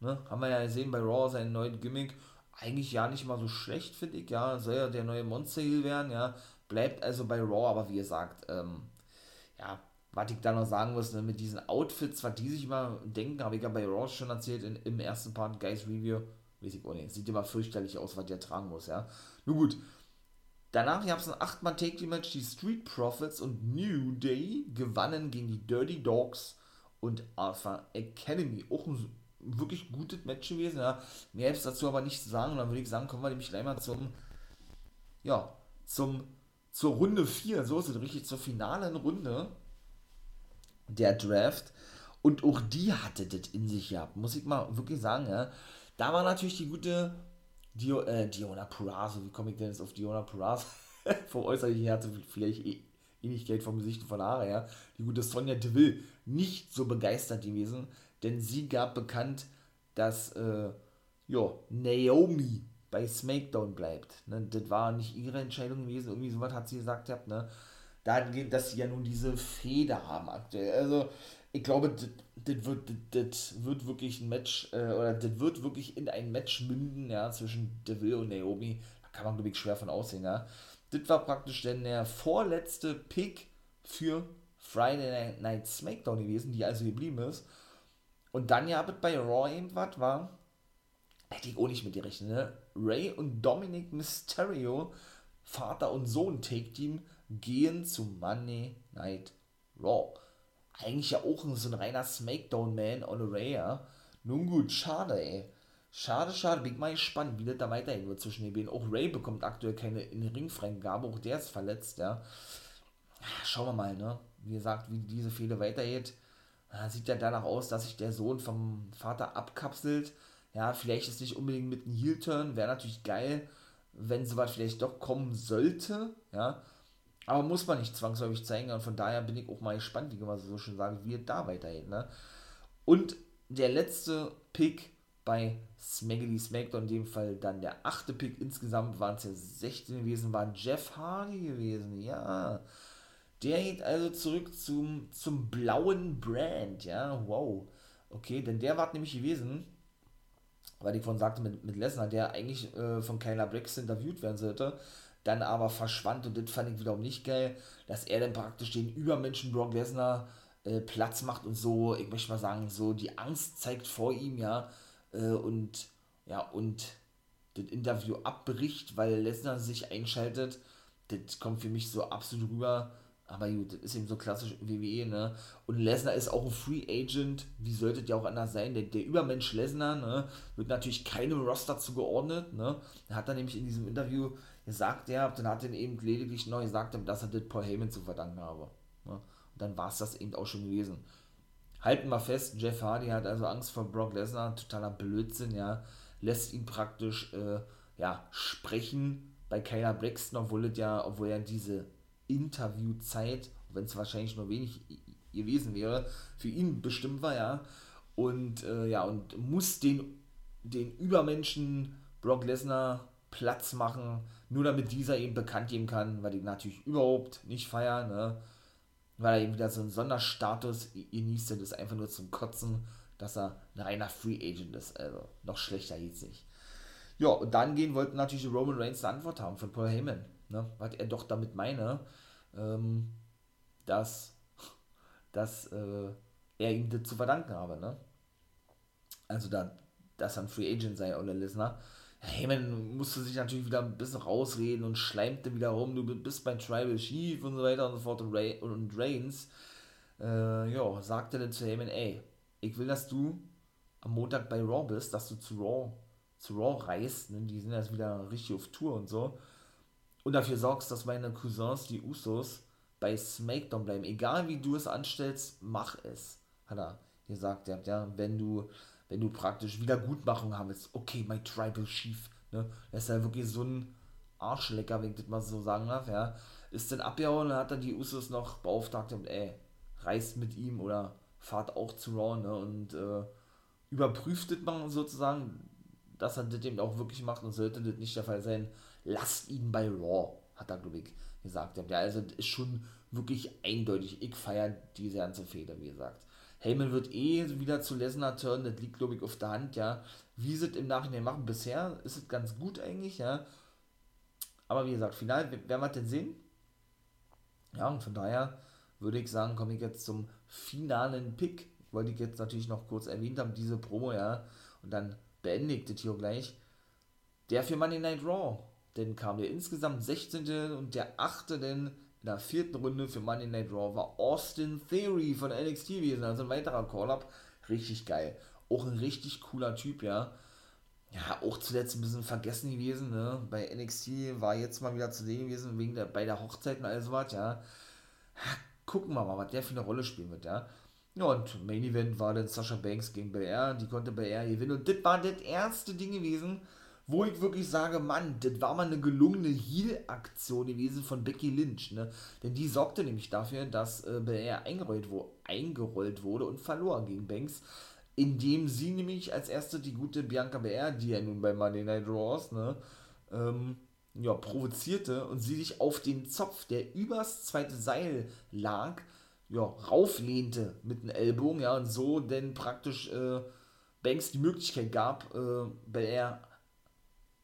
Ne? Haben wir ja gesehen bei Raw seinen neuen Gimmick. Eigentlich ja nicht mal so schlecht, finde ich. Ja, soll ja der neue Monster Heel werden. Ja, bleibt also bei Raw, aber wie gesagt, ähm, ja, was ich da noch sagen muss, ne, mit diesen Outfits, was die sich immer denken, habe ich ja bei Raw schon erzählt in, im ersten Part, Guys Review. Weiß ich auch nicht. Sieht immer fürchterlich aus, was der tragen muss, ja. Nun gut. Danach gab es ein 8-Mann-Take-Match. Die Street Profits und New Day gewannen gegen die Dirty Dogs und Alpha Academy. Auch ein wirklich gutes Match gewesen. Ja. Mehr ist dazu aber nicht zu sagen. Dann würde ich sagen, kommen wir nämlich gleich mal zum, ja, zum, zur Runde 4. So ist es richtig, zur finalen Runde der Draft. Und auch die hatte das in sich gehabt, muss ich mal wirklich sagen. Ja. Da war natürlich die gute Dio, äh, Diona Purazo. Wie komme ich denn jetzt auf Diona Purazo? Vom Äußerlichen her vielleicht eh Ähnlichkeit vom Gesicht von Haare, ja. Die gute Sonja Deville nicht so begeistert gewesen, denn sie gab bekannt, dass äh, ja, Naomi bei SmackDown bleibt. Ne? Das war nicht ihre Entscheidung gewesen, irgendwie sowas hat sie gesagt, habt, ne? Dahingehend, dass sie ja nun diese Feder haben aktuell. Also, ich glaube, das wird, das wird wirklich ein Match, äh, oder das wird wirklich in ein Match münden, ja, zwischen Deville und Naomi. Da kann man, glaube ich, schwer von aussehen, ja. Das war praktisch denn der vorletzte Pick für Friday Night SmackDown gewesen, die also geblieben ist. Und dann ja bei Raw eben was war, hätte ich auch nicht mit gerechnet, ne? Ray und Dominic Mysterio, Vater und Sohn Take Team, gehen zu Monday Night Raw. Eigentlich ja auch so ein reiner Smackdown-Man on a Ray, ja. Nun gut, schade, ey. Schade, schade, bin ich mal gespannt, wie das da weitergehen wird zwischen den beiden. Auch Ray bekommt aktuell keine Ringfreigabe, auch der ist verletzt, ja. Schauen wir mal, ne? Wie gesagt, wie diese Fehler weitergeht. Sieht ja danach aus, dass sich der Sohn vom Vater abkapselt. Ja, vielleicht ist nicht unbedingt mit einem Heel-Turn, wäre natürlich geil, wenn sowas vielleicht doch kommen sollte, ja. Aber muss man nicht zwangsläufig zeigen und von daher bin ich auch mal gespannt, wie man so schön sagen, wie es da weitergeht, ne? Und der letzte Pick bei Smaggly Smackdown, in dem Fall dann der achte Pick. Insgesamt waren es ja 16 gewesen, war Jeff Hardy gewesen, ja. Der geht also zurück zum, zum blauen Brand, ja, wow. Okay, denn der war nämlich gewesen, weil ich von sagte mit, mit Lesnar, der eigentlich äh, von Kyla Brex interviewt werden sollte, dann aber verschwand und das fand ich wiederum nicht geil, dass er dann praktisch den Übermenschen Brock Lesnar äh, Platz macht und so, ich möchte mal sagen, so die Angst zeigt vor ihm, ja, äh, und ja, und das Interview abbricht, weil Lesnar sich einschaltet, das kommt für mich so absolut rüber. Aber gut, das ist eben so klassisch WWE, ne? Und Lesnar ist auch ein Free Agent, wie sollte der auch anders sein? Der, der Übermensch Lesnar, ne? Wird natürlich keinem Roster zugeordnet, ne? Er hat dann nämlich in diesem Interview gesagt, ja, dann hat er eben lediglich neu gesagt, dass er das Paul Heyman zu verdanken habe. Und dann war es das eben auch schon gewesen. Halten wir fest, Jeff Hardy hat also Angst vor Brock Lesnar, totaler Blödsinn, ja, lässt ihn praktisch, äh, ja, sprechen bei Kayla Braxton, obwohl es ja, obwohl ja diese Interviewzeit, wenn es wahrscheinlich nur wenig gewesen wäre, für ihn bestimmt war, ja, und, äh, ja, und muss den, den Übermenschen Brock Lesnar Platz machen, nur damit dieser eben bekannt geben kann, weil die natürlich überhaupt nicht feiern, ne, weil er eben wieder so einen Sonderstatus genießt und ist einfach nur zum Kotzen, dass er ein reiner Free Agent ist. Also noch schlechter geht's nicht. Ja, und dann gehen wollten natürlich Roman Reigns eine Antwort haben von Paul Heyman. ne, was er doch damit meine, ähm, dass, dass äh, er ihm das zu verdanken habe, ne? Also da, dass er ein Free Agent sei oder Lesnar. Heyman musste sich natürlich wieder ein bisschen rausreden und schleimte wieder rum, du bist bei Tribal Chief und so weiter und so fort und, Ray, und Reigns, äh, ja, sagte dann zu Heyman, ey, ich will, dass du am Montag bei Raw bist, dass du zu Raw, zu Raw reist, ne? die sind jetzt wieder richtig auf Tour und so, und dafür sorgst, dass meine Cousins, die Usos, bei SmackDown bleiben. Egal wie du es anstellst, mach es, hat er gesagt. Ja wenn du wenn du praktisch Wiedergutmachung haben willst, okay, mein Tribal Chief, ne, das ist ja wirklich so ein Arschlecker, wenn ich das mal so sagen darf, ja, ist dann abgehauen und hat dann die Usos noch beauftragt und ey, reist mit ihm oder fahrt auch zu Raw, ne, und äh, überprüft das mal sozusagen, dass er das eben auch wirklich macht und sollte das nicht der Fall sein, lasst ihn bei Raw, hat er, glaube ich, gesagt. Ja, also das ist schon wirklich eindeutig. Ich feiere diese ganze Feder, wie gesagt. Heyman wird eh wieder zu Lesnar turnen, das liegt, glaube ich, auf der Hand, ja. Wie sie es im Nachhinein machen, bisher ist es ganz gut eigentlich, ja. Aber wie gesagt, final werden wir den sehen. Ja, und von daher würde ich sagen, komme ich jetzt zum finalen Pick. Wollte ich jetzt natürlich noch kurz erwähnt haben, diese Promo, ja. Und dann beende ich das hier gleich. Der für Monday Night Raw. Denn kam der insgesamt 16. und der 8. denn in der vierten Runde für Monday Night Raw war Austin Theory von NXT gewesen, also ein weiterer Call-Up. Richtig geil. Auch ein richtig cooler Typ, ja. Ja, auch zuletzt ein bisschen vergessen gewesen, ne? Bei NXT war jetzt mal wieder zu sehen gewesen, wegen der, bei der Hochzeit und alles was, ja. Gucken wir mal, was der für eine Rolle spielen wird, ja. Ja, und Main Event war dann Sasha Banks gegen BR, die konnte BR gewinnen und das war das erste Ding gewesen, wo ich wirklich sage, Mann, das war mal eine gelungene Heal-Aktion gewesen von Becky Lynch, ne? Denn die sorgte nämlich dafür, dass äh, eingerollt, wo, eingerollt wurde und verlor gegen Banks, indem sie nämlich als erste die gute Bianca BR, die ja nun bei Monday Night Raws, ne, ähm, ja, provozierte und sie sich auf den Zopf, der übers zweite Seil lag, ja, rauflehnte mit dem Ellbogen, ja, und so denn praktisch äh, Banks die Möglichkeit gab, äh, BR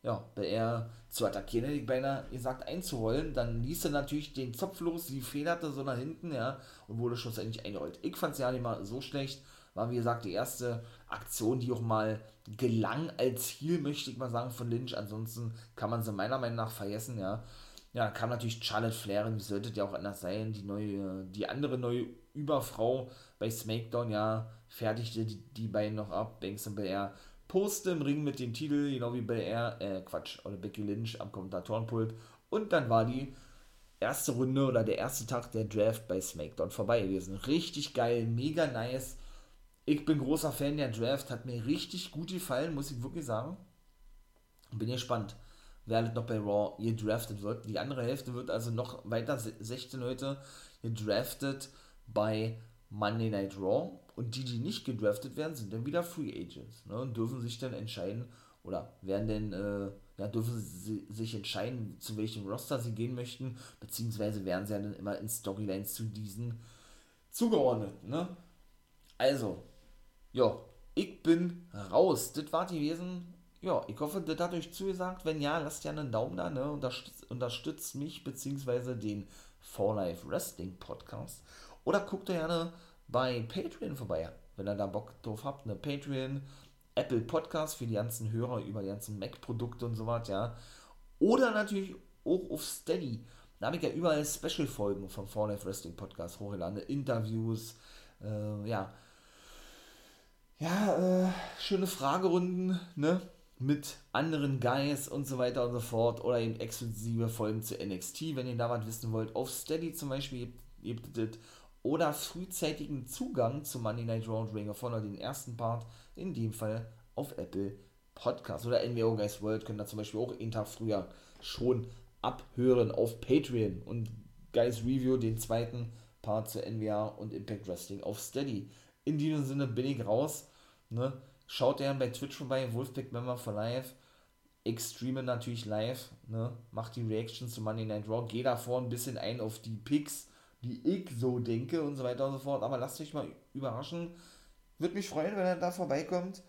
ja, bei er zu attackieren, hätte ich beinahe gesagt, einzurollen. Dann ließ er natürlich den Zopf los, sie federte so nach hinten, ja, und wurde schlussendlich eingerollt. Ich fand es ja nicht mal so schlecht. War, wie gesagt, die erste Aktion, die auch mal gelang als Heal, möchte ich mal sagen, von Lynch. Ansonsten kann man sie meiner Meinung nach vergessen, ja. Ja, kam natürlich Charlotte Flair, wie sollte der auch anders sein, die neue, die andere neue Überfrau bei SmackDown, ja, fertigte die, die beiden noch ab, Banks und Belair poste im Ring mit dem Titel, genau wie bei er, äh, Quatsch, oder Becky Lynch am Kommentatorenpult. Und dann war die erste Runde oder der erste Tag der Draft bei SmackDown vorbei gewesen. Richtig geil, mega nice. Ich bin großer Fan der Draft, hat mir richtig gut gefallen, muss ich wirklich sagen. Bin gespannt, wer noch bei Raw gedraftet wird. Die andere Hälfte wird also noch weiter, 16 Leute gedraftet bei Monday Night Raw und die, die nicht gedraftet werden, sind dann wieder Free Agents ne, und dürfen sich dann entscheiden oder werden dann, äh, ja, dürfen sie sich entscheiden, zu welchem Roster sie gehen möchten, beziehungsweise werden sie dann immer in Storylines zu diesen zugeordnet. Ne? Also, ja, ich bin raus. Das war die Wesen. Ja, ich hoffe, das hat euch zugesagt. Wenn ja, lasst ja einen Daumen da, ne? Unterstützt, unterstützt mich beziehungsweise den For Life Wrestling Podcast. Oder guckt gerne bei Patreon vorbei, wenn ihr da Bock drauf habt. Ne? Patreon, Apple Podcast für die ganzen Hörer über die ganzen Mac-Produkte und so was, ja. Oder natürlich auch auf Steady. Da habe ich ja überall Special-Folgen vom For Life Wrestling Podcast hochgeladen. Interviews, äh, ja. Ja, äh, schöne Fragerunden, ne? Mit anderen Guys und so weiter und so fort. Oder eben exklusive Folgen zu NXT, wenn ihr da was wissen wollt. Auf Steady zum Beispiel gibt es oder frühzeitigen Zugang zu Monday Night Raw und Ring of Honor, den ersten Part, in dem Fall auf Apple Podcast oder NWO Guys World, könnt ihr zum Beispiel auch einen Tag früher schon abhören auf Patreon und Guys Review, den zweiten Part zu NWA und Impact Wrestling auf Steady. In diesem Sinne bin ich raus. Ne? Schaut gerne bei Twitch vorbei, Wolfpack Member for Life. Ich streame natürlich live, ne? macht die Reactions zu Monday Night Raw, gehe davor ein bisschen ein auf die Picks wie ich so denke und so weiter und so fort. Aber lasst euch mal überraschen. Würde mich freuen, wenn er da vorbeikommt.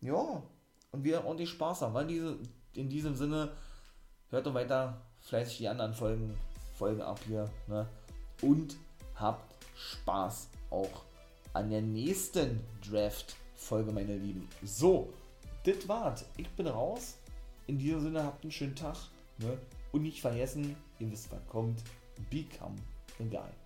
Ja, und wir ordentlich Spaß haben. Weil diese, in diesem Sinne, hört doch weiter fleißig die anderen Folgen, Folgen ab hier, ne? Und habt Spaß auch an der nächsten Draft-Folge, meine Lieben. So, das war's. Ich bin raus. In diesem Sinne, habt einen schönen Tag. Ne? Und nicht vergessen, ihr wisst, was kommt. Become the guy.